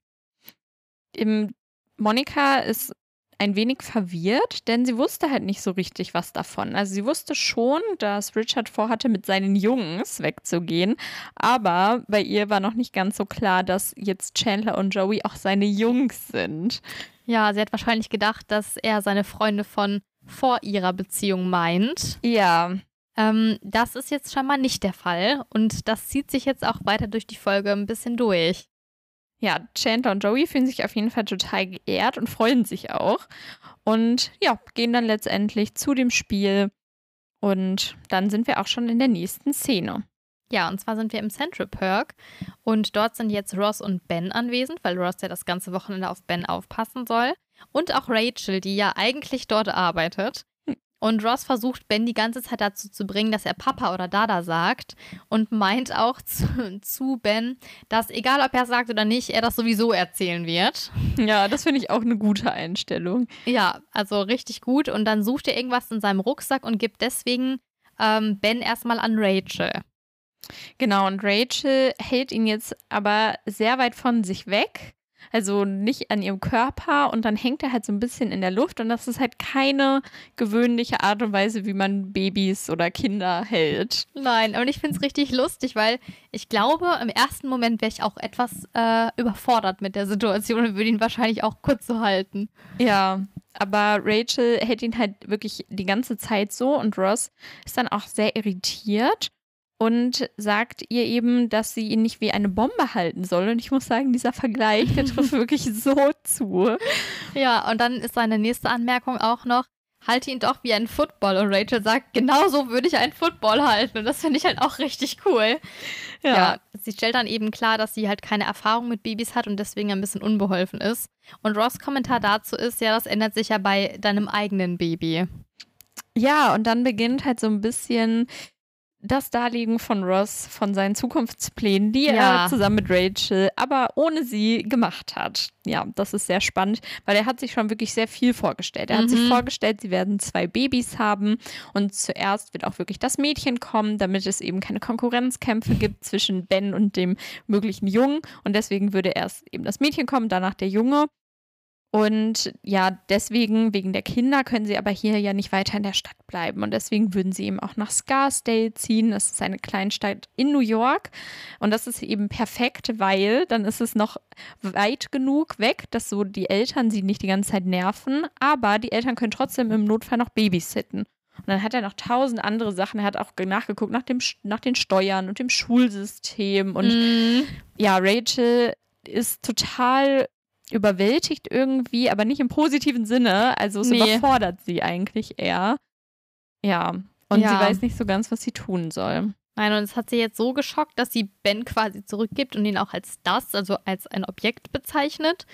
Im Monika ist ein wenig verwirrt, denn sie wusste halt nicht so richtig was davon. Also sie wusste schon, dass Richard vorhatte, mit seinen Jungs wegzugehen, aber bei ihr war noch nicht ganz so klar, dass jetzt Chandler und Joey auch seine Jungs sind. Ja, sie hat wahrscheinlich gedacht, dass er seine Freunde von vor ihrer Beziehung meint. Ja. Ähm, das ist jetzt scheinbar nicht der Fall und das zieht sich jetzt auch weiter durch die Folge ein bisschen durch. Ja, Chandler und Joey fühlen sich auf jeden Fall total geehrt und freuen sich auch. Und ja, gehen dann letztendlich zu dem Spiel. Und dann sind wir auch schon in der nächsten Szene. Ja, und zwar sind wir im Central Park und dort sind jetzt Ross und Ben anwesend, weil Ross ja das ganze Wochenende auf Ben aufpassen soll. Und auch Rachel, die ja eigentlich dort arbeitet. Und Ross versucht Ben die ganze Zeit dazu zu bringen, dass er Papa oder Dada sagt und meint auch zu, zu Ben, dass egal ob er es sagt oder nicht, er das sowieso erzählen wird. Ja, das finde ich auch eine gute Einstellung. Ja, also richtig gut. Und dann sucht er irgendwas in seinem Rucksack und gibt deswegen ähm, Ben erstmal an Rachel. Genau, und Rachel hält ihn jetzt aber sehr weit von sich weg also nicht an ihrem Körper und dann hängt er halt so ein bisschen in der Luft und das ist halt keine gewöhnliche Art und Weise, wie man Babys oder Kinder hält. Nein, und ich finde es richtig lustig, weil ich glaube, im ersten Moment wäre ich auch etwas äh, überfordert mit der Situation und würde ihn wahrscheinlich auch kurz so halten. Ja, aber Rachel hält ihn halt wirklich die ganze Zeit so und Ross ist dann auch sehr irritiert und sagt ihr eben, dass sie ihn nicht wie eine Bombe halten soll. Und ich muss sagen, dieser Vergleich, der trifft wirklich so zu. Ja, und dann ist seine nächste Anmerkung auch noch, halte ihn doch wie ein Football. Und Rachel sagt, genau so würde ich einen Football halten. Und das finde ich halt auch richtig cool. Ja. ja. Sie stellt dann eben klar, dass sie halt keine Erfahrung mit Babys hat und deswegen ein bisschen unbeholfen ist. Und Ross Kommentar dazu ist, ja, das ändert sich ja bei deinem eigenen Baby. Ja, und dann beginnt halt so ein bisschen das Darlegen von Ross von seinen Zukunftsplänen, die ja. er zusammen mit Rachel, aber ohne sie gemacht hat. Ja, das ist sehr spannend, weil er hat sich schon wirklich sehr viel vorgestellt. Er mhm. hat sich mhm. vorgestellt, sie werden zwei Babys haben und zuerst wird auch wirklich das Mädchen kommen, damit es eben keine Konkurrenzkämpfe gibt zwischen Ben und dem möglichen Jungen. Und deswegen würde erst eben das Mädchen kommen, danach der Junge. Und ja, deswegen, wegen der Kinder, können sie aber hier ja nicht weiter in der Stadt bleiben. Und deswegen würden sie eben auch nach Scarsdale ziehen. Das ist eine Kleinstadt in New York. Und das ist eben perfekt, weil dann ist es noch weit genug weg, dass so die Eltern sie nicht die ganze Zeit nerven. Aber die Eltern können trotzdem im Notfall noch babysitten. Und dann hat er noch tausend andere Sachen. Er hat auch nachgeguckt nach, dem, nach den Steuern und dem Schulsystem. Und mm. ja, Rachel ist total überwältigt irgendwie, aber nicht im positiven Sinne. Also es nee. überfordert sie eigentlich eher. Ja. Und ja. sie weiß nicht so ganz, was sie tun soll. Nein, und es hat sie jetzt so geschockt, dass sie Ben quasi zurückgibt und ihn auch als das, also als ein Objekt bezeichnet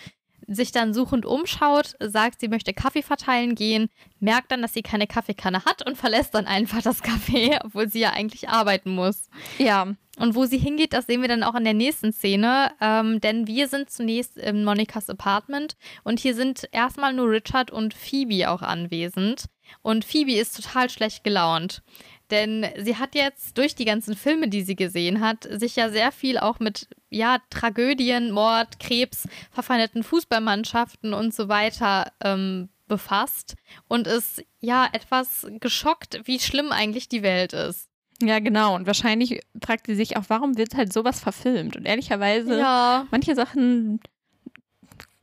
sich dann suchend umschaut, sagt, sie möchte Kaffee verteilen gehen, merkt dann, dass sie keine Kaffeekanne hat und verlässt dann einfach das Café, obwohl sie ja eigentlich arbeiten muss. Ja. Und wo sie hingeht, das sehen wir dann auch in der nächsten Szene, ähm, denn wir sind zunächst in Monikas Apartment und hier sind erstmal nur Richard und Phoebe auch anwesend. Und Phoebe ist total schlecht gelaunt. Denn sie hat jetzt durch die ganzen Filme, die sie gesehen hat, sich ja sehr viel auch mit ja, Tragödien, Mord, Krebs, verfeindeten Fußballmannschaften und so weiter ähm, befasst und ist ja etwas geschockt, wie schlimm eigentlich die Welt ist. Ja, genau. Und wahrscheinlich fragt sie sich auch, warum wird halt sowas verfilmt? Und ehrlicherweise, ja. manche Sachen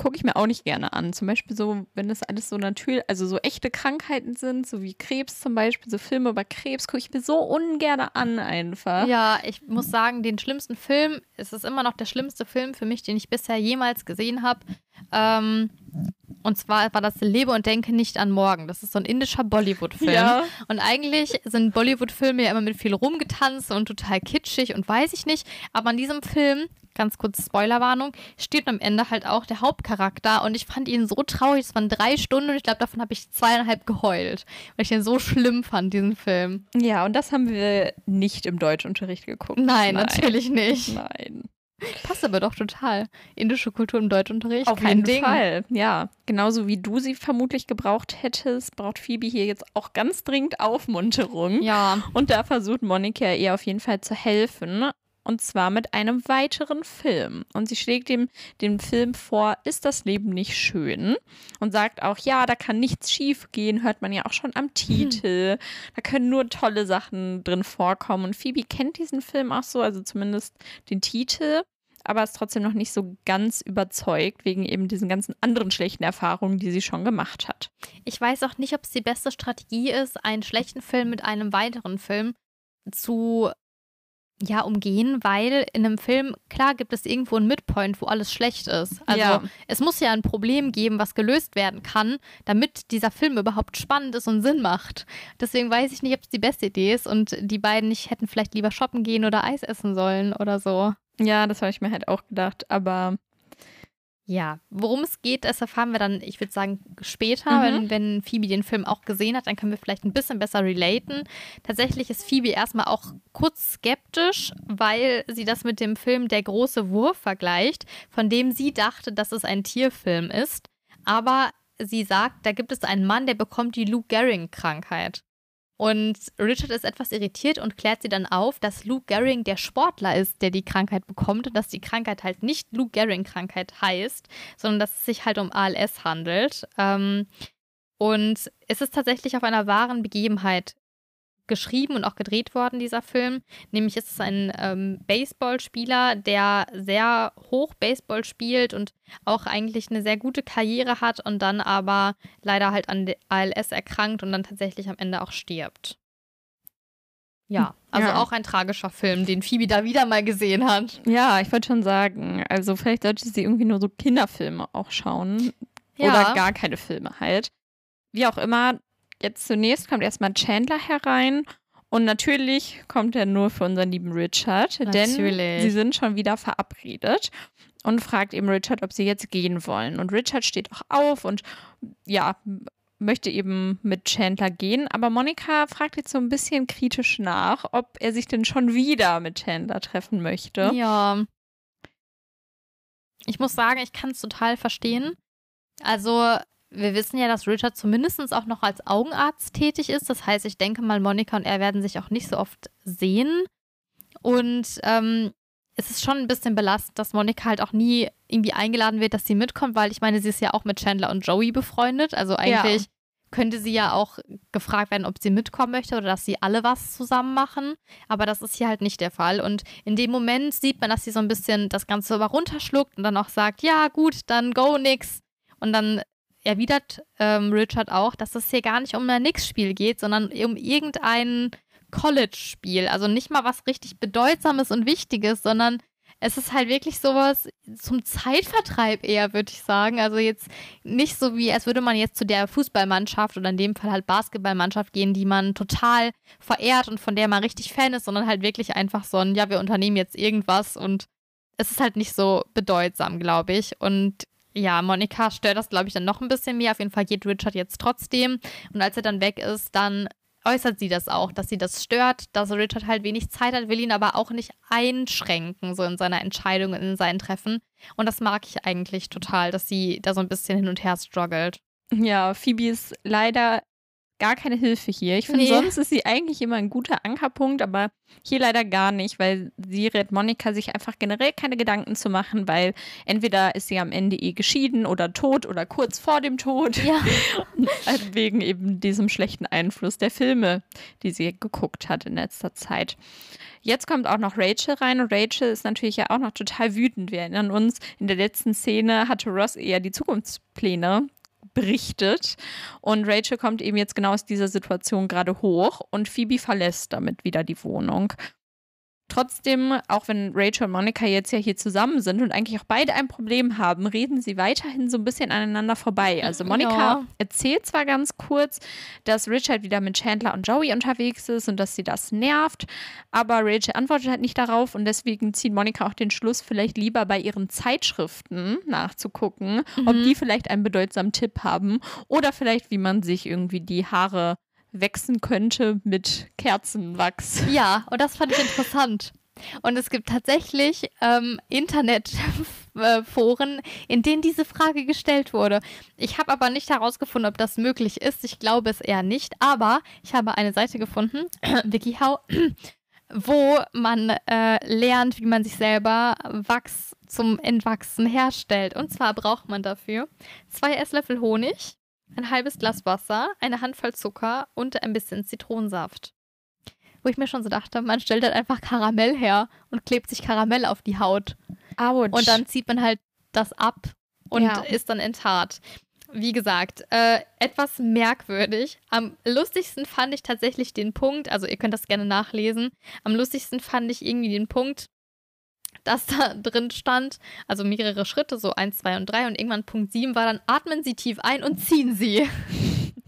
gucke ich mir auch nicht gerne an. Zum Beispiel so, wenn das alles so natürlich, also so echte Krankheiten sind, so wie Krebs zum Beispiel, so Filme über Krebs, gucke ich mir so ungern an einfach. Ja, ich muss sagen, den schlimmsten Film, es ist immer noch der schlimmste Film für mich, den ich bisher jemals gesehen habe. Ähm, und zwar war das Lebe und denke nicht an morgen. Das ist so ein indischer Bollywood-Film. Ja. Und eigentlich sind Bollywood-Filme ja immer mit viel rumgetanzt und total kitschig und weiß ich nicht. Aber an diesem Film, ganz kurz Spoilerwarnung, steht am Ende halt auch der Hauptcharakter. Und ich fand ihn so traurig. Es waren drei Stunden und ich glaube, davon habe ich zweieinhalb geheult. Weil ich ihn so schlimm fand, diesen Film. Ja, und das haben wir nicht im Deutschunterricht geguckt. Nein, Nein. natürlich nicht. Nein. Passt aber doch total. Indische Kultur im Deutschunterricht. Auf Kein jeden Ding. Fall. Ja, genauso wie du sie vermutlich gebraucht hättest, braucht Phoebe hier jetzt auch ganz dringend Aufmunterung. Ja. Und da versucht Monika ihr auf jeden Fall zu helfen. Und zwar mit einem weiteren Film. Und sie schlägt ihm den Film vor, ist das Leben nicht schön? Und sagt auch, ja, da kann nichts schief gehen, hört man ja auch schon am. Titel. Hm. Da können nur tolle Sachen drin vorkommen. Und Phoebe kennt diesen Film auch so, also zumindest den Titel aber ist trotzdem noch nicht so ganz überzeugt, wegen eben diesen ganzen anderen schlechten Erfahrungen, die sie schon gemacht hat. Ich weiß auch nicht, ob es die beste Strategie ist, einen schlechten Film mit einem weiteren Film zu ja, umgehen, weil in einem Film, klar gibt es irgendwo einen Midpoint, wo alles schlecht ist. Also ja. es muss ja ein Problem geben, was gelöst werden kann, damit dieser Film überhaupt spannend ist und Sinn macht. Deswegen weiß ich nicht, ob es die beste Idee ist und die beiden nicht hätten vielleicht lieber shoppen gehen oder Eis essen sollen oder so. Ja, das habe ich mir halt auch gedacht, aber. Ja, worum es geht, das erfahren wir dann, ich würde sagen, später, mhm. wenn, wenn Phoebe den Film auch gesehen hat, dann können wir vielleicht ein bisschen besser relaten. Tatsächlich ist Phoebe erstmal auch kurz skeptisch, weil sie das mit dem Film Der große Wurf vergleicht, von dem sie dachte, dass es ein Tierfilm ist. Aber sie sagt, da gibt es einen Mann, der bekommt die Lou Gehrig-Krankheit. Und Richard ist etwas irritiert und klärt sie dann auf, dass Luke Gehring der Sportler ist, der die Krankheit bekommt und dass die Krankheit halt nicht Luke Gehring-Krankheit heißt, sondern dass es sich halt um ALS handelt. Ähm, und es ist tatsächlich auf einer wahren Begebenheit geschrieben und auch gedreht worden, dieser Film. Nämlich ist es ein ähm, Baseballspieler, der sehr hoch Baseball spielt und auch eigentlich eine sehr gute Karriere hat und dann aber leider halt an ALS erkrankt und dann tatsächlich am Ende auch stirbt. Ja, also ja. auch ein tragischer Film, den Phoebe da wieder mal gesehen hat. Ja, ich wollte schon sagen, also vielleicht sollte sie irgendwie nur so Kinderfilme auch schauen. Ja. Oder gar keine Filme halt. Wie auch immer, Jetzt zunächst kommt erstmal Chandler herein und natürlich kommt er nur für unseren lieben Richard, natürlich. denn sie sind schon wieder verabredet und fragt eben Richard, ob sie jetzt gehen wollen. Und Richard steht auch auf und ja, möchte eben mit Chandler gehen, aber Monika fragt jetzt so ein bisschen kritisch nach, ob er sich denn schon wieder mit Chandler treffen möchte. Ja. Ich muss sagen, ich kann es total verstehen. Also wir wissen ja, dass Richard zumindest auch noch als Augenarzt tätig ist. Das heißt, ich denke mal, Monika und er werden sich auch nicht so oft sehen. Und ähm, es ist schon ein bisschen belastend, dass Monika halt auch nie irgendwie eingeladen wird, dass sie mitkommt, weil ich meine, sie ist ja auch mit Chandler und Joey befreundet. Also eigentlich ja. könnte sie ja auch gefragt werden, ob sie mitkommen möchte oder dass sie alle was zusammen machen. Aber das ist hier halt nicht der Fall. Und in dem Moment sieht man, dass sie so ein bisschen das Ganze aber runterschluckt und dann auch sagt, ja gut, dann go nix. Und dann erwidert ähm, Richard auch, dass es hier gar nicht um ein Nix-Spiel geht, sondern um irgendein College-Spiel. Also nicht mal was richtig Bedeutsames und Wichtiges, sondern es ist halt wirklich sowas zum Zeitvertreib eher, würde ich sagen. Also jetzt nicht so wie, als würde man jetzt zu der Fußballmannschaft oder in dem Fall halt Basketballmannschaft gehen, die man total verehrt und von der man richtig Fan ist, sondern halt wirklich einfach so ein, ja, wir unternehmen jetzt irgendwas und es ist halt nicht so bedeutsam, glaube ich. Und ja, Monika stört das, glaube ich, dann noch ein bisschen mehr. Auf jeden Fall geht Richard jetzt trotzdem. Und als er dann weg ist, dann äußert sie das auch, dass sie das stört, dass Richard halt wenig Zeit hat, will ihn aber auch nicht einschränken, so in seiner Entscheidung, in seinen Treffen. Und das mag ich eigentlich total, dass sie da so ein bisschen hin und her struggelt. Ja, Phoebe ist leider gar keine Hilfe hier. Ich finde, Nee. sonst ist sie eigentlich immer ein guter Ankerpunkt, aber hier leider gar nicht, weil sie rät Monika, sich einfach generell keine Gedanken zu machen, weil entweder ist sie am Ende eh geschieden oder tot oder kurz vor dem Tod. Ja. Wegen eben diesem schlechten Einfluss der Filme, die sie geguckt hat in letzter Zeit. Jetzt kommt auch noch Rachel rein und Rachel ist natürlich ja auch noch total wütend. Wir erinnern uns, in der letzten Szene hatte Ross eher die Zukunftspläne berichtet und Rachel kommt eben jetzt genau aus dieser Situation gerade hoch und Phoebe verlässt damit wieder die Wohnung. Trotzdem, auch wenn Rachel und Monica jetzt ja hier zusammen sind und eigentlich auch beide ein Problem haben, reden sie weiterhin so ein bisschen aneinander vorbei. Also Monica Ja. erzählt zwar ganz kurz, dass Richard wieder mit Chandler und Joey unterwegs ist und dass sie das nervt, aber Rachel antwortet halt nicht darauf und deswegen zieht Monica auch den Schluss, vielleicht lieber bei ihren Zeitschriften nachzugucken, ob die vielleicht einen bedeutsamen Tipp haben oder vielleicht, wie man sich irgendwie die Haare wechseln könnte mit Kerzenwachs. Ja, und das fand ich interessant. Und es gibt tatsächlich ähm, Internetforen, in denen diese Frage gestellt wurde. Ich habe aber nicht herausgefunden, ob das möglich ist. Ich glaube es eher nicht. Aber ich habe eine Seite gefunden, WikiHow, wo man äh, lernt, wie man sich selber Wachs zum Entwachsen herstellt. Und zwar braucht man dafür zwei Esslöffel Honig, ein halbes Glas Wasser, eine Handvoll Zucker und ein bisschen Zitronensaft. Wo ich mir schon so dachte, man stellt halt einfach Karamell her und klebt sich Karamell auf die Haut. Autsch. Und dann zieht man halt das ab und Ja. ist dann enttarnt. Wie gesagt, äh, etwas merkwürdig. Am lustigsten fand ich tatsächlich den Punkt, also ihr könnt das gerne nachlesen, am lustigsten fand ich irgendwie den Punkt, dass da drin stand, also mehrere Schritte, so eins, zwei und drei und irgendwann Punkt sieben war dann, atmen Sie tief ein und ziehen Sie.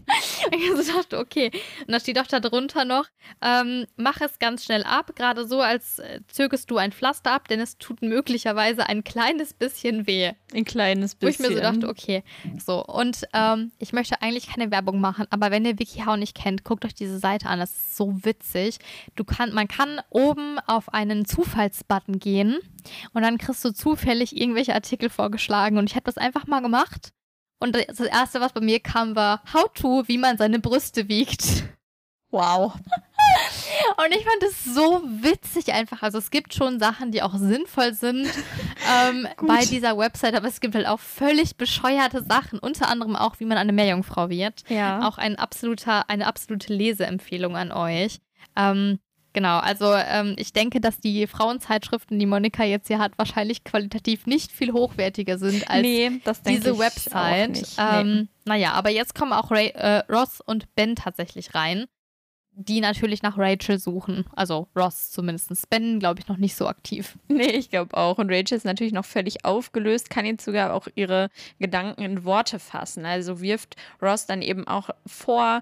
ich so dachte, okay. Und da steht auch da drunter noch, ähm, mach es ganz schnell ab, gerade so, als äh, zögest du ein Pflaster ab, denn es tut möglicherweise ein kleines bisschen weh. ein kleines Wo ich bisschen. mir so dachte, okay, so. Und ähm, ich möchte eigentlich keine Werbung machen, aber wenn ihr WikiHow nicht kennt, guckt euch diese Seite an. Das ist so witzig. Du kann, man kann oben auf einen Zufallsbutton gehen und dann kriegst du zufällig irgendwelche Artikel vorgeschlagen. Und ich habe das einfach mal gemacht. Und das erste, was bei mir kam, war How to, wie man seine Brüste wiegt. Wow. Und ich fand es so witzig einfach. Also es gibt schon Sachen, die auch sinnvoll sind ähm, bei dieser Website, aber es gibt halt auch völlig bescheuerte Sachen. Unter anderem auch, wie man eine Meerjungfrau wird. Ja. Auch ein absoluter, eine absolute Leseempfehlung an euch. Ähm, genau, also ähm, ich denke, dass die Frauenzeitschriften, die Monika jetzt hier hat, wahrscheinlich qualitativ nicht viel hochwertiger sind als nee, diese ich Website. Auch nicht. Ähm, nee. Naja, aber jetzt kommen auch Ray, äh, Ross und Ben tatsächlich rein, die natürlich nach Rachel suchen. Also Ross zumindest. Ben, glaube ich, noch nicht so aktiv. nee, ich glaube auch. Und Rachel ist natürlich noch völlig aufgelöst, kann jetzt sogar auch ihre Gedanken in Worte fassen. Also wirft Ross dann eben auch vor,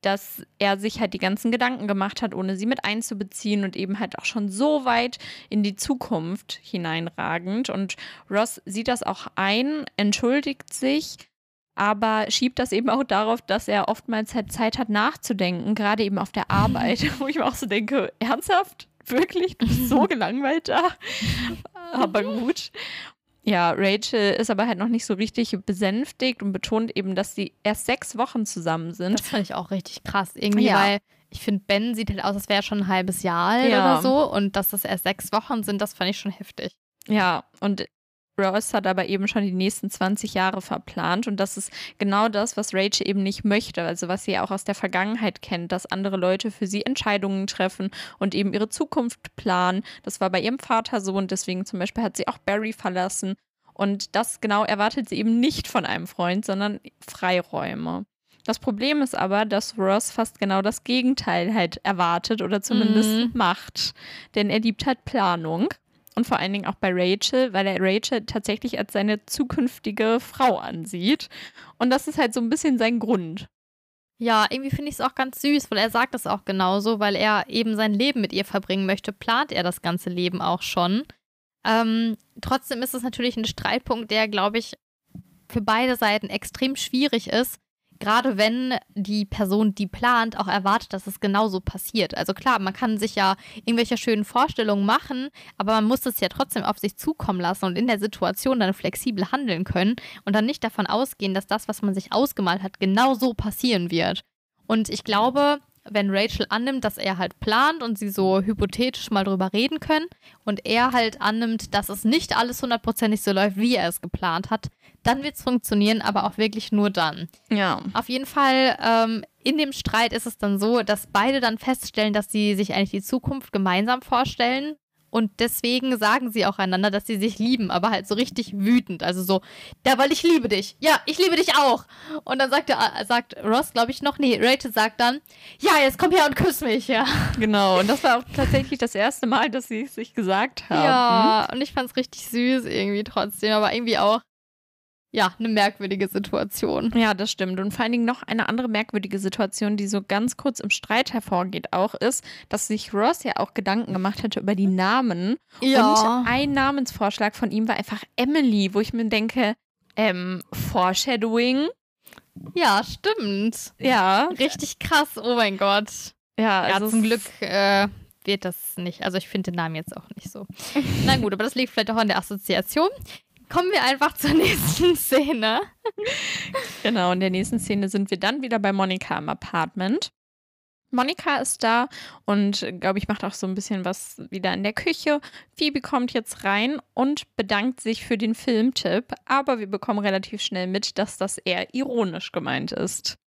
dass er sich halt die ganzen Gedanken gemacht hat, ohne sie mit einzubeziehen und eben halt auch schon so weit in die Zukunft hineinragend. Und Ross sieht das auch ein, entschuldigt sich, aber schiebt das eben auch darauf, dass er oftmals halt Zeit hat nachzudenken, gerade eben auf der Arbeit, wo ich mir auch so denke, ernsthaft? Wirklich? Du bist so gelangweilt da? aber gut. Ja, Rachel ist aber halt noch nicht so richtig besänftigt und betont eben, dass sie erst sechs Wochen zusammen sind. Das fand ich auch richtig krass. Irgendwie, Ja. weil ich finde, Ben sieht halt aus, als wäre er schon ein halbes Jahr Ja. oder so. Und dass das erst sechs Wochen sind, das fand ich schon heftig. Ja, und Ross hat aber eben schon die nächsten 20 Jahre verplant und das ist genau das, was Rachel eben nicht möchte, also was sie ja auch aus der Vergangenheit kennt, dass andere Leute für sie Entscheidungen treffen und eben ihre Zukunft planen. Das war bei ihrem Vater so und deswegen zum Beispiel hat sie auch Barry verlassen und das genau erwartet sie eben nicht von einem Freund, sondern Freiräume. Das Problem ist aber, dass Ross fast genau das Gegenteil halt erwartet oder zumindest Mhm. macht, denn er liebt halt Planung und vor allen Dingen auch bei Rachel, weil er Rachel tatsächlich als seine zukünftige Frau ansieht. Und das ist halt so ein bisschen sein Grund. Ja, irgendwie finde ich es auch ganz süß, weil er sagt das auch genauso, weil er eben sein Leben mit ihr verbringen möchte, plant er das ganze Leben auch schon. Ähm, trotzdem ist es natürlich ein Streitpunkt, der, glaube ich, für beide Seiten extrem schwierig ist, gerade wenn die Person, die plant, auch erwartet, dass es genauso passiert. Also klar, man kann sich ja irgendwelche schönen Vorstellungen machen, aber man muss es ja trotzdem auf sich zukommen lassen und in der Situation dann flexibel handeln können und dann nicht davon ausgehen, dass das, was man sich ausgemalt hat, genau so passieren wird. Und ich glaube, wenn Rachel annimmt, dass er halt plant und sie so hypothetisch mal drüber reden können und er halt annimmt, dass es nicht alles hundertprozentig so läuft, wie er es geplant hat, dann wird es funktionieren, aber auch wirklich nur dann. Ja. Auf jeden Fall, ähm, in dem Streit ist es dann so, dass beide dann feststellen, dass sie sich eigentlich die Zukunft gemeinsam vorstellen und deswegen sagen sie auch einander, dass sie sich lieben, aber halt so richtig wütend. Also so, ja, weil ich liebe dich. Ja, ich liebe dich auch. Und dann sagt, er, sagt Ross, glaube ich, noch, nee, Rachel sagt dann, ja, jetzt komm her und küss mich, ja. Genau, und das war auch tatsächlich das erste Mal, dass sie es sich gesagt haben. Ja, und ich fand es richtig süß irgendwie trotzdem, aber irgendwie auch, ja, eine merkwürdige Situation. Ja, das stimmt. Und vor allen Dingen noch eine andere merkwürdige Situation, die so ganz kurz im Streit hervorgeht, auch ist, dass sich Ross ja auch Gedanken gemacht hatte über die Namen. Ja. Und ein Namensvorschlag von ihm war einfach Emily, wo ich mir denke, ähm, Foreshadowing. Ja, stimmt. Ja. Richtig krass, oh mein Gott. Ja, Ja, also zum Glück äh, wird das nicht. Also ich finde den Namen jetzt auch nicht so. Na gut, aber das liegt vielleicht auch an der Assoziation. Kommen wir einfach zur nächsten Szene. Genau, in der nächsten Szene sind wir dann wieder bei Monika im Apartment. Monika ist da und, glaube ich, macht auch so ein bisschen was wieder in der Küche. Phoebe kommt jetzt rein und bedankt sich für den Filmtipp, aber wir bekommen relativ schnell mit, dass das eher ironisch gemeint ist.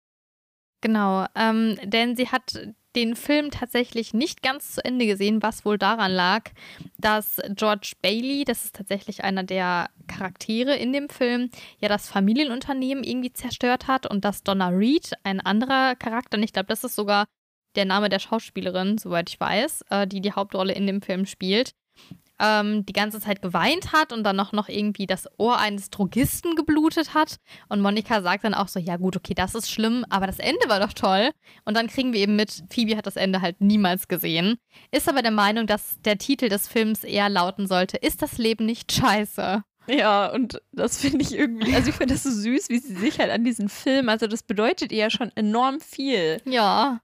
Genau, ähm, denn sie hat den Film tatsächlich nicht ganz zu Ende gesehen, was wohl daran lag, dass George Bailey, das ist tatsächlich einer der Charaktere in dem Film, ja das Familienunternehmen irgendwie zerstört hat und dass Donna Reed, ein anderer Charakter, und ich glaube, das ist sogar der Name der Schauspielerin, soweit ich weiß, äh, die die Hauptrolle in dem Film spielt, ähm, die ganze Zeit geweint hat und dann noch, noch irgendwie das Ohr eines Drogisten geblutet hat. Und Monika sagt dann auch so, ja gut, okay, das ist schlimm, aber das Ende war doch toll. Und dann kriegen wir eben mit, Phoebe hat das Ende halt niemals gesehen, ist aber der Meinung, dass der Titel des Films eher lauten sollte, ist das Leben nicht scheiße? Ja, und das finde ich irgendwie, also ich finde das so süß, wie sie sich halt an diesen Film, also das bedeutet ihr ja schon enorm viel. Ja.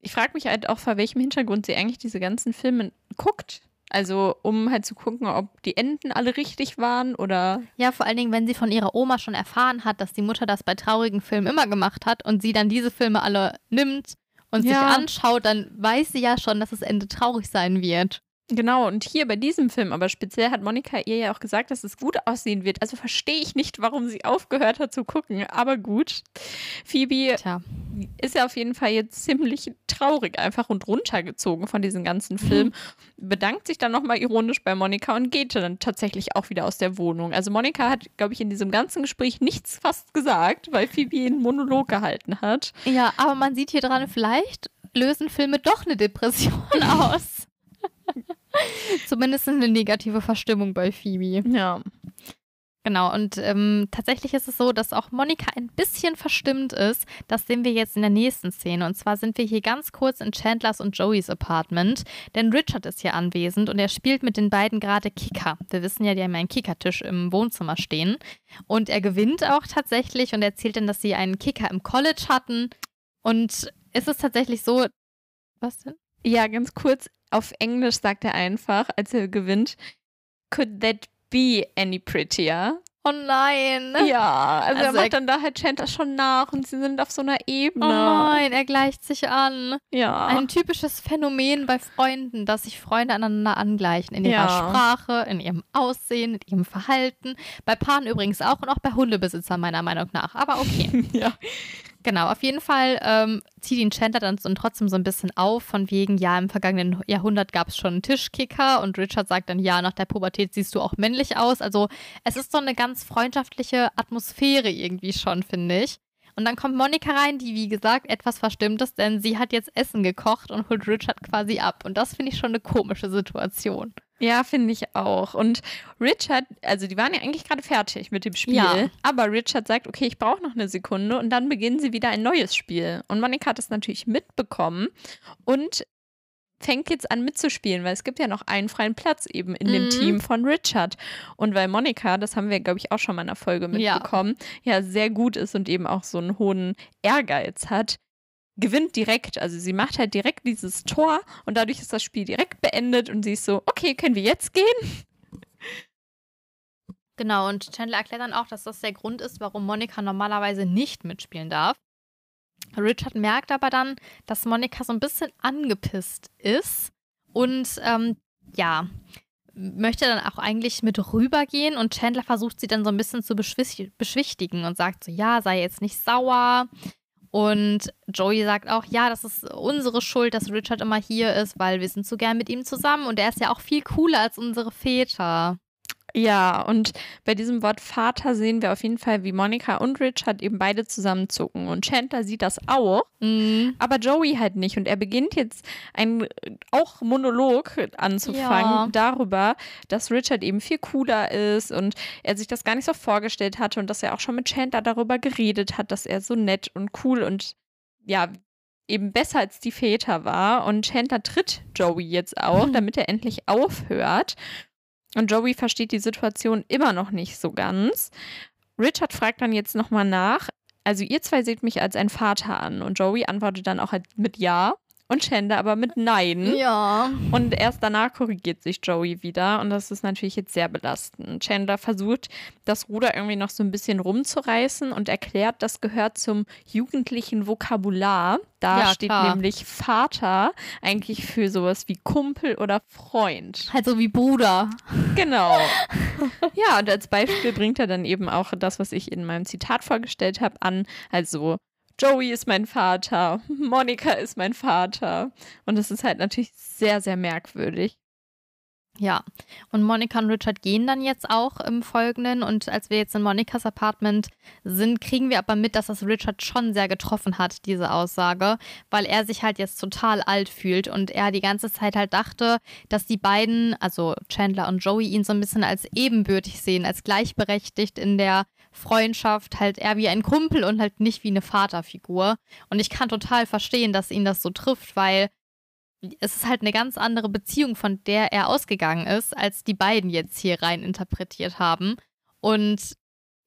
Ich frage mich halt auch, vor welchem Hintergrund sie eigentlich diese ganzen Filme guckt. Also, um halt zu gucken, ob die Enden alle richtig waren oder. Ja, vor allen Dingen, wenn sie von ihrer Oma schon erfahren hat, dass die Mutter das bei traurigen Filmen immer gemacht hat und sie dann diese Filme alle nimmt und Ja. sich anschaut, dann weiß sie ja schon, dass das Ende traurig sein wird. Genau, und hier bei diesem Film, aber speziell hat Monika ihr ja auch gesagt, dass es gut aussehen wird. Also verstehe ich nicht, warum sie aufgehört hat zu gucken, aber gut. Phoebe Tja. ist ja auf jeden Fall jetzt ziemlich traurig einfach und runtergezogen von diesem ganzen Film. Bedankt sich dann nochmal ironisch bei Monika und geht dann tatsächlich auch wieder aus der Wohnung. Also Monika hat, glaube ich, in diesem ganzen Gespräch nichts fast gesagt, weil Phoebe einen Monolog gehalten hat. Ja, aber man sieht hier dran, vielleicht lösen Filme doch eine Depression aus. Zumindest eine negative Verstimmung bei Phoebe. Ja. Genau, und ähm, tatsächlich ist es so, dass auch Monika ein bisschen verstimmt ist. Das sehen wir jetzt in der nächsten Szene. Und zwar sind wir hier ganz kurz in Chandlers und Joeys Apartment. Denn Richard ist hier anwesend und er spielt mit den beiden gerade Kicker. Wir wissen ja, die haben ja einen Kickertisch im Wohnzimmer stehen. Und er gewinnt auch tatsächlich und erzählt dann, dass sie einen Kicker im College hatten. Und es ist tatsächlich so. Was denn? Ja, ganz kurz. Auf Englisch sagt er einfach, als er gewinnt, could that be any prettier? Oh nein! Ja, also, Also er macht dann da halt Chandler schon nach und sie sind auf so einer Oh Ebene. nein, er gleicht sich an. Ja. Ein typisches Phänomen bei Freunden, dass sich Freunde aneinander angleichen. In ihrer Ja. Sprache, in ihrem Aussehen, in ihrem Verhalten. Bei Paaren übrigens auch und auch bei Hundebesitzern meiner Meinung nach. Aber okay. ja. Genau, auf jeden Fall ähm, zieht ihn Chandler dann trotzdem so ein bisschen auf, von wegen, ja, im vergangenen Jahrhundert gab es schon einen Tischkicker und Richard sagt dann, ja, nach der Pubertät siehst du auch männlich aus. Also es ist so eine ganz freundschaftliche Atmosphäre irgendwie schon, finde ich. Und dann kommt Monika rein, die wie gesagt etwas verstimmt ist, denn sie hat jetzt Essen gekocht und holt Richard quasi ab. Und das finde ich schon eine komische Situation. Ja, finde ich auch. Und Richard, also die waren ja eigentlich gerade fertig mit dem Spiel, Ja. aber Richard sagt, okay, ich brauche noch eine Sekunde und dann beginnen sie wieder ein neues Spiel. Und Monika hat es natürlich mitbekommen und fängt jetzt an mitzuspielen, weil es gibt ja noch einen freien Platz eben in dem Mhm. Team von Richard. Und weil Monika, das haben wir, glaube ich, auch schon mal in einer Folge Ja. mitbekommen, ja. sehr gut ist und eben auch so einen hohen Ehrgeiz hat, gewinnt direkt. Also sie macht halt direkt dieses Tor und dadurch ist das Spiel direkt beendet und sie ist so, okay, können wir jetzt gehen? Genau, und Chandler erklärt dann auch, dass das der Grund ist, warum Monika normalerweise nicht mitspielen darf. Richard merkt aber dann, dass Monika so ein bisschen angepisst ist und ähm, ja, möchte dann auch eigentlich mit rübergehen und Chandler versucht sie dann so ein bisschen zu beschwichtigen und sagt so, ja, sei jetzt nicht sauer. Und Joey sagt auch, ja, das ist unsere Schuld, dass Richard immer hier ist, weil wir sind so gern mit ihm zusammen und er ist ja auch viel cooler als unsere Väter. Ja, und bei diesem Wort Vater sehen wir auf jeden Fall, wie Monika und Richard eben beide zusammenzucken. Und Chandler sieht das auch, mhm. aber Joey halt nicht. Und er beginnt jetzt ein auch Monolog anzufangen ja. darüber, dass Richard eben viel cooler ist und er sich das gar nicht so vorgestellt hatte und dass er auch schon mit Chandler darüber geredet hat, dass er so nett und cool und ja, eben besser als die Väter war. Und Chandler tritt Joey jetzt auch, damit er endlich aufhört. Und Joey versteht die Situation immer noch nicht so ganz. Richard fragt dann jetzt nochmal nach. Also ihr zwei seht mich als ein Vater an. Und Joey antwortet dann auch halt mit Ja und Chandler aber mit Nein. Ja. Und erst danach korrigiert sich Joey wieder und das ist natürlich jetzt sehr belastend. Chandler versucht, das Ruder irgendwie noch so ein bisschen rumzureißen und erklärt, das gehört zum jugendlichen Vokabular. Da ja, steht klar. nämlich Vater eigentlich für sowas wie Kumpel oder Freund. Halt so wie Bruder. Genau. ja, und als Beispiel bringt er dann eben auch das, was ich in meinem Zitat vorgestellt habe, an. Also Joey ist mein Vater, Monika ist mein Vater. Und es ist halt natürlich sehr, sehr merkwürdig. Ja, und Monika und Richard gehen dann jetzt auch im Folgenden. Und als wir jetzt in Monikas Apartment sind, kriegen wir aber mit, dass das Richard schon sehr getroffen hat, diese Aussage, weil er sich halt jetzt total alt fühlt und er die ganze Zeit halt dachte, dass die beiden, also Chandler und Joey, ihn so ein bisschen als ebenbürtig sehen, als gleichberechtigt in der Freundschaft, halt eher wie ein Kumpel und halt nicht wie eine Vaterfigur. Und ich kann total verstehen, dass ihn das so trifft, weil es ist halt eine ganz andere Beziehung, von der er ausgegangen ist, als die beiden jetzt hier rein interpretiert haben. Und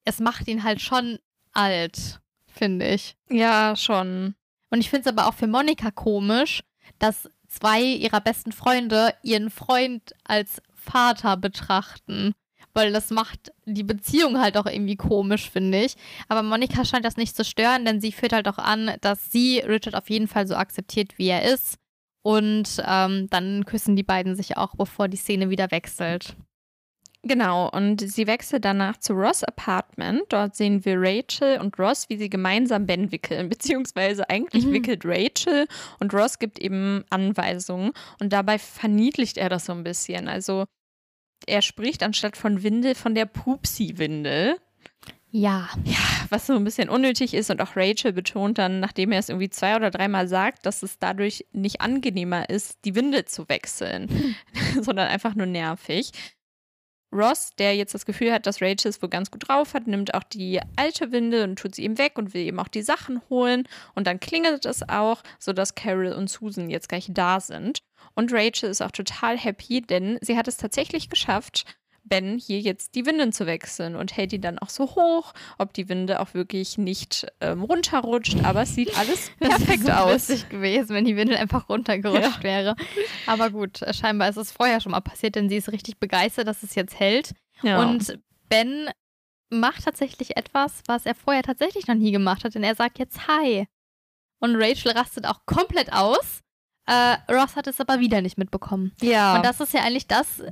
es macht ihn halt schon alt, finde ich. Ja, schon. Und ich finde es aber auch für Monika komisch, dass zwei ihrer besten Freunde ihren Freund als Vater betrachten. Weil das macht die Beziehung halt auch irgendwie komisch, finde ich. Aber Monika scheint das nicht zu stören, denn sie führt halt auch an, dass sie Richard auf jeden Fall so akzeptiert, wie er ist und ähm, dann küssen die beiden sich auch, bevor die Szene wieder wechselt. Genau, und sie wechselt danach zu Ross Apartment. Dort sehen wir Rachel und Ross, wie sie gemeinsam Ben wickeln, beziehungsweise eigentlich mhm. wickelt Rachel und Ross gibt eben Anweisungen und dabei verniedlicht er das so ein bisschen. Also er spricht anstatt von Windel von der Pupsi-Windel. Ja. Ja, was so ein bisschen unnötig ist und auch Rachel betont dann, nachdem er es irgendwie zwei oder dreimal sagt, dass es dadurch nicht angenehmer ist, die Windel zu wechseln, hm. sondern einfach nur nervig. Ross, der jetzt das Gefühl hat, dass Rachel es wohl ganz gut drauf hat, nimmt auch die alte Windel und tut sie ihm weg und will eben auch die Sachen holen. Und dann klingelt es auch, sodass Carol und Susan jetzt gleich da sind. Und Rachel ist auch total happy, denn sie hat es tatsächlich geschafft, Ben hier jetzt die Winden zu wechseln und hält die dann auch so hoch, ob die Winde auch wirklich nicht ähm, runterrutscht, aber es sieht alles perfekt das aus. Es gewesen, wenn die Windel einfach runtergerutscht ja. wäre. Aber gut, scheinbar ist es vorher schon mal passiert, denn sie ist richtig begeistert, dass es jetzt hält. Ja. Und Ben macht tatsächlich etwas, was er vorher tatsächlich noch nie gemacht hat, denn er sagt jetzt Hi. Und Rachel rastet auch komplett aus äh, Ross hat es aber wieder nicht mitbekommen. Ja. Und das ist ja eigentlich das,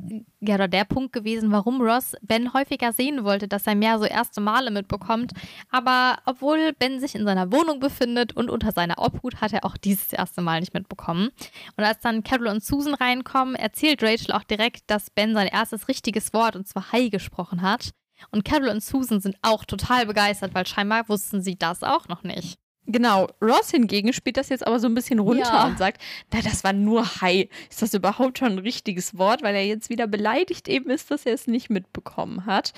ja, oder der Punkt gewesen, warum Ross Ben häufiger sehen wollte, dass er mehr so erste Male mitbekommt. Aber obwohl Ben sich in seiner Wohnung befindet und unter seiner Obhut, hat er auch dieses erste Mal nicht mitbekommen. Und als dann Carol und Susan reinkommen, erzählt Rachel auch direkt, dass Ben sein erstes richtiges Wort, und zwar Hi, gesprochen hat. Und Carol und Susan sind auch total begeistert, weil scheinbar wussten sie das auch noch nicht. Genau, Ross hingegen spielt das jetzt aber so ein bisschen runter ja. und sagt, na, das war nur Hi. Ist das überhaupt schon ein richtiges Wort? Weil er jetzt wieder beleidigt eben ist, dass er es nicht mitbekommen hat.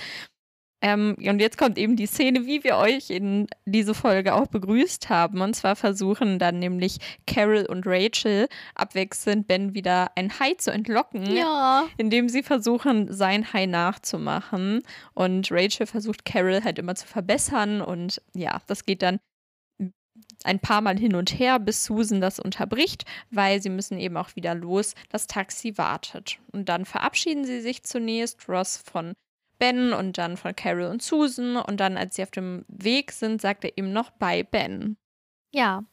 Ähm, und jetzt kommt eben die Szene, wie wir euch in diese Folge auch begrüßt haben. Und zwar versuchen dann nämlich Carol und Rachel abwechselnd Ben wieder ein Hai zu entlocken, ja. indem sie versuchen, sein Hai nachzumachen. Und Rachel versucht Carol halt immer zu verbessern. Und ja, das geht dann ein paar Mal hin und her, bis Susan das unterbricht, weil sie müssen eben auch wieder los. Das Taxi wartet. Und dann verabschieden sie sich zunächst, Ross von Ben und dann von Carol und Susan. Und dann, als sie auf dem Weg sind, sagt er ihm noch bei Ben. Ja.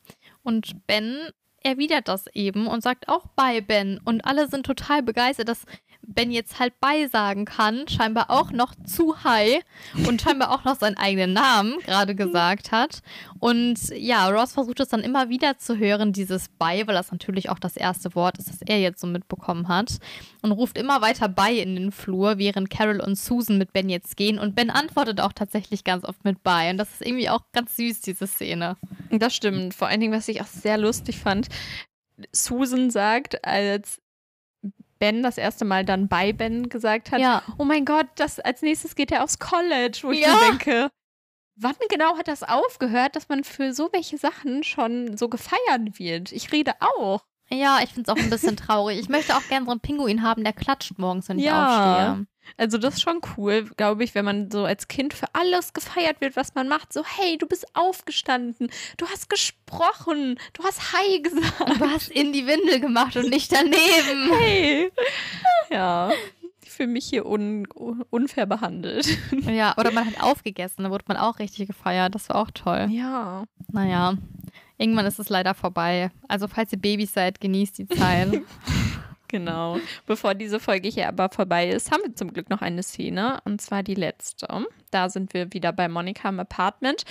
Und Ben erwidert das eben und sagt auch bei Ben. Und alle sind total begeistert, dass Ben jetzt halt bei sagen kann, scheinbar auch noch zu high und scheinbar auch noch seinen eigenen Namen gerade gesagt hat. Und ja, Ross versucht es dann immer wieder zu hören, dieses bei, weil das natürlich auch das erste Wort ist, das er jetzt so mitbekommen hat. Und ruft immer weiter bei in den Flur, während Carol und Susan mit Ben jetzt gehen. Und Ben antwortet auch tatsächlich ganz oft mit bei. Und das ist irgendwie auch ganz süß, diese Szene. Das stimmt. Vor allen Dingen, was ich auch sehr lustig fand, Susan sagt, als Ben das erste Mal dann bei Ben gesagt hat, Ja. oh mein Gott, das, als nächstes geht er aufs College, wo ich Ja. mir denke, wann genau hat das aufgehört, dass man für so welche Sachen schon so gefeiert wird? Ich rede auch. Ja, ich finde es auch ein bisschen traurig. Ich möchte auch gerne so einen Pinguin haben, der klatscht morgens, wenn ich Ja. aufstehe. Also das ist schon cool, glaube ich, wenn man so als Kind für alles gefeiert wird, was man macht. So, hey, du bist aufgestanden, du hast gesprochen, du hast Hi gesagt. Und du hast in die Windel gemacht und nicht daneben. Hey. Ja, fühle mich hier un unfair behandelt. Ja, oder man hat aufgegessen, da wurde man auch richtig gefeiert. Das war auch toll. Ja. Naja, irgendwann ist es leider vorbei. Also falls ihr Babys seid, genießt die Zeit. Genau. Bevor diese Folge hier aber vorbei ist, haben wir zum Glück noch eine Szene. Und zwar die letzte. Da sind wir wieder bei Monika im Apartment.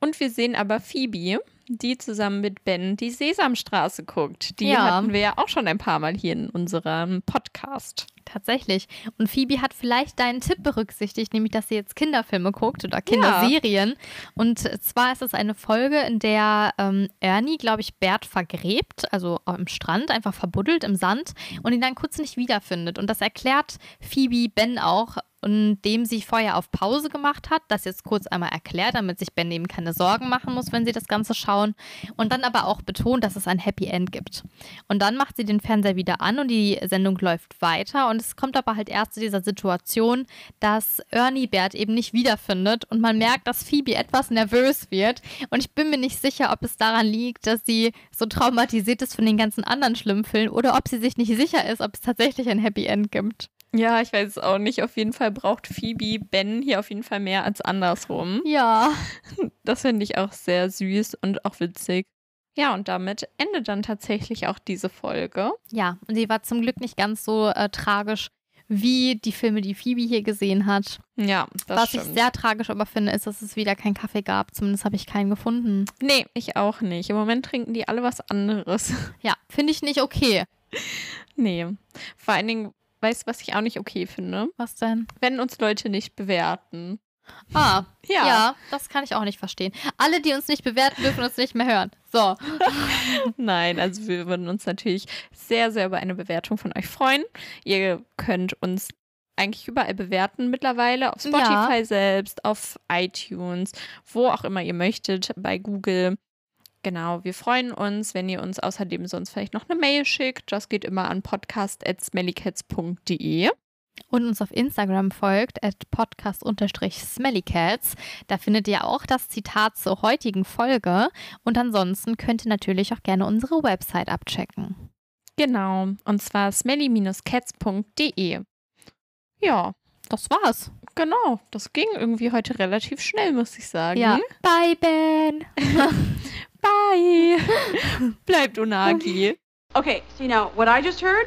Und wir sehen aber Phoebe, die zusammen mit Ben die Sesamstraße guckt. Die Ja. hatten wir ja auch schon ein paar Mal hier in unserem Podcast. Tatsächlich. Und Phoebe hat vielleicht deinen Tipp berücksichtigt, nämlich dass sie jetzt Kinderfilme guckt oder Kinderserien. Und zwar ist es eine Folge, in der ähm, Ernie, glaube ich, Bert vergräbt, also am Strand, einfach verbuddelt im Sand und ihn dann kurz nicht wiederfindet. Und das erklärt Phoebe Ben auch, indem sie vorher auf Pause gemacht hat, das jetzt kurz einmal erklärt, damit sich Ben eben keine Sorgen machen muss, wenn sie das Ganze schauen. Und dann aber auch betont, dass es ein Happy End gibt. Und dann macht sie den Fernseher wieder an und die Sendung läuft weiter. Und es kommt aber halt erst zu dieser Situation, dass Ernie Bert eben nicht wiederfindet und man merkt, dass Phoebe etwas nervös wird. Und ich bin mir nicht sicher, ob es daran liegt, dass sie so traumatisiert ist von den ganzen anderen schlimmen Filmen oder ob sie sich nicht sicher ist, ob es tatsächlich ein Happy End gibt. Ja, ich weiß es auch nicht. Auf jeden Fall braucht Phoebe Ben hier auf jeden Fall mehr als andersrum. Ja. Das finde ich auch sehr süß und auch witzig. Ja, und damit endet dann tatsächlich auch diese Folge. Ja, und sie war zum Glück nicht ganz so äh, tragisch wie die Filme, die Phoebe hier gesehen hat. Ja, das Was stimmt. ich sehr tragisch aber finde, ist, dass es wieder keinen Kaffee gab. Zumindest habe ich keinen gefunden. nee, ich auch nicht. Im Moment trinken die alle was anderes. Ja, finde ich nicht okay. nee. Vor allen Dingen, weißt du, was ich auch nicht okay finde? Was denn? Wenn uns Leute nicht bewerten. Ah, Ja. ja. das kann ich auch nicht verstehen. Alle, die uns nicht bewerten, dürfen uns nicht mehr hören. So. Nein, also wir würden uns natürlich sehr, sehr über eine Bewertung von euch freuen. Ihr könnt uns eigentlich überall bewerten mittlerweile, auf Spotify selbst, auf iTunes, wo auch immer ihr möchtet, bei Google. Genau, wir freuen uns, wenn ihr uns außerdem sonst vielleicht noch eine Mail schickt. Das geht immer an podcast.smellycats.de. Und uns auf Instagram folgt, at podcast-smellycats. Da findet ihr auch das Zitat zur heutigen Folge. Und ansonsten könnt ihr natürlich auch gerne unsere Website abchecken. Genau, und zwar smelly-cats.de. Ja, Das war's. genau, das ging irgendwie heute relativ schnell, muss ich sagen. Ja. Bye, Ben. Bye. Bleibt Unagi. Okay, see now, what I just heard?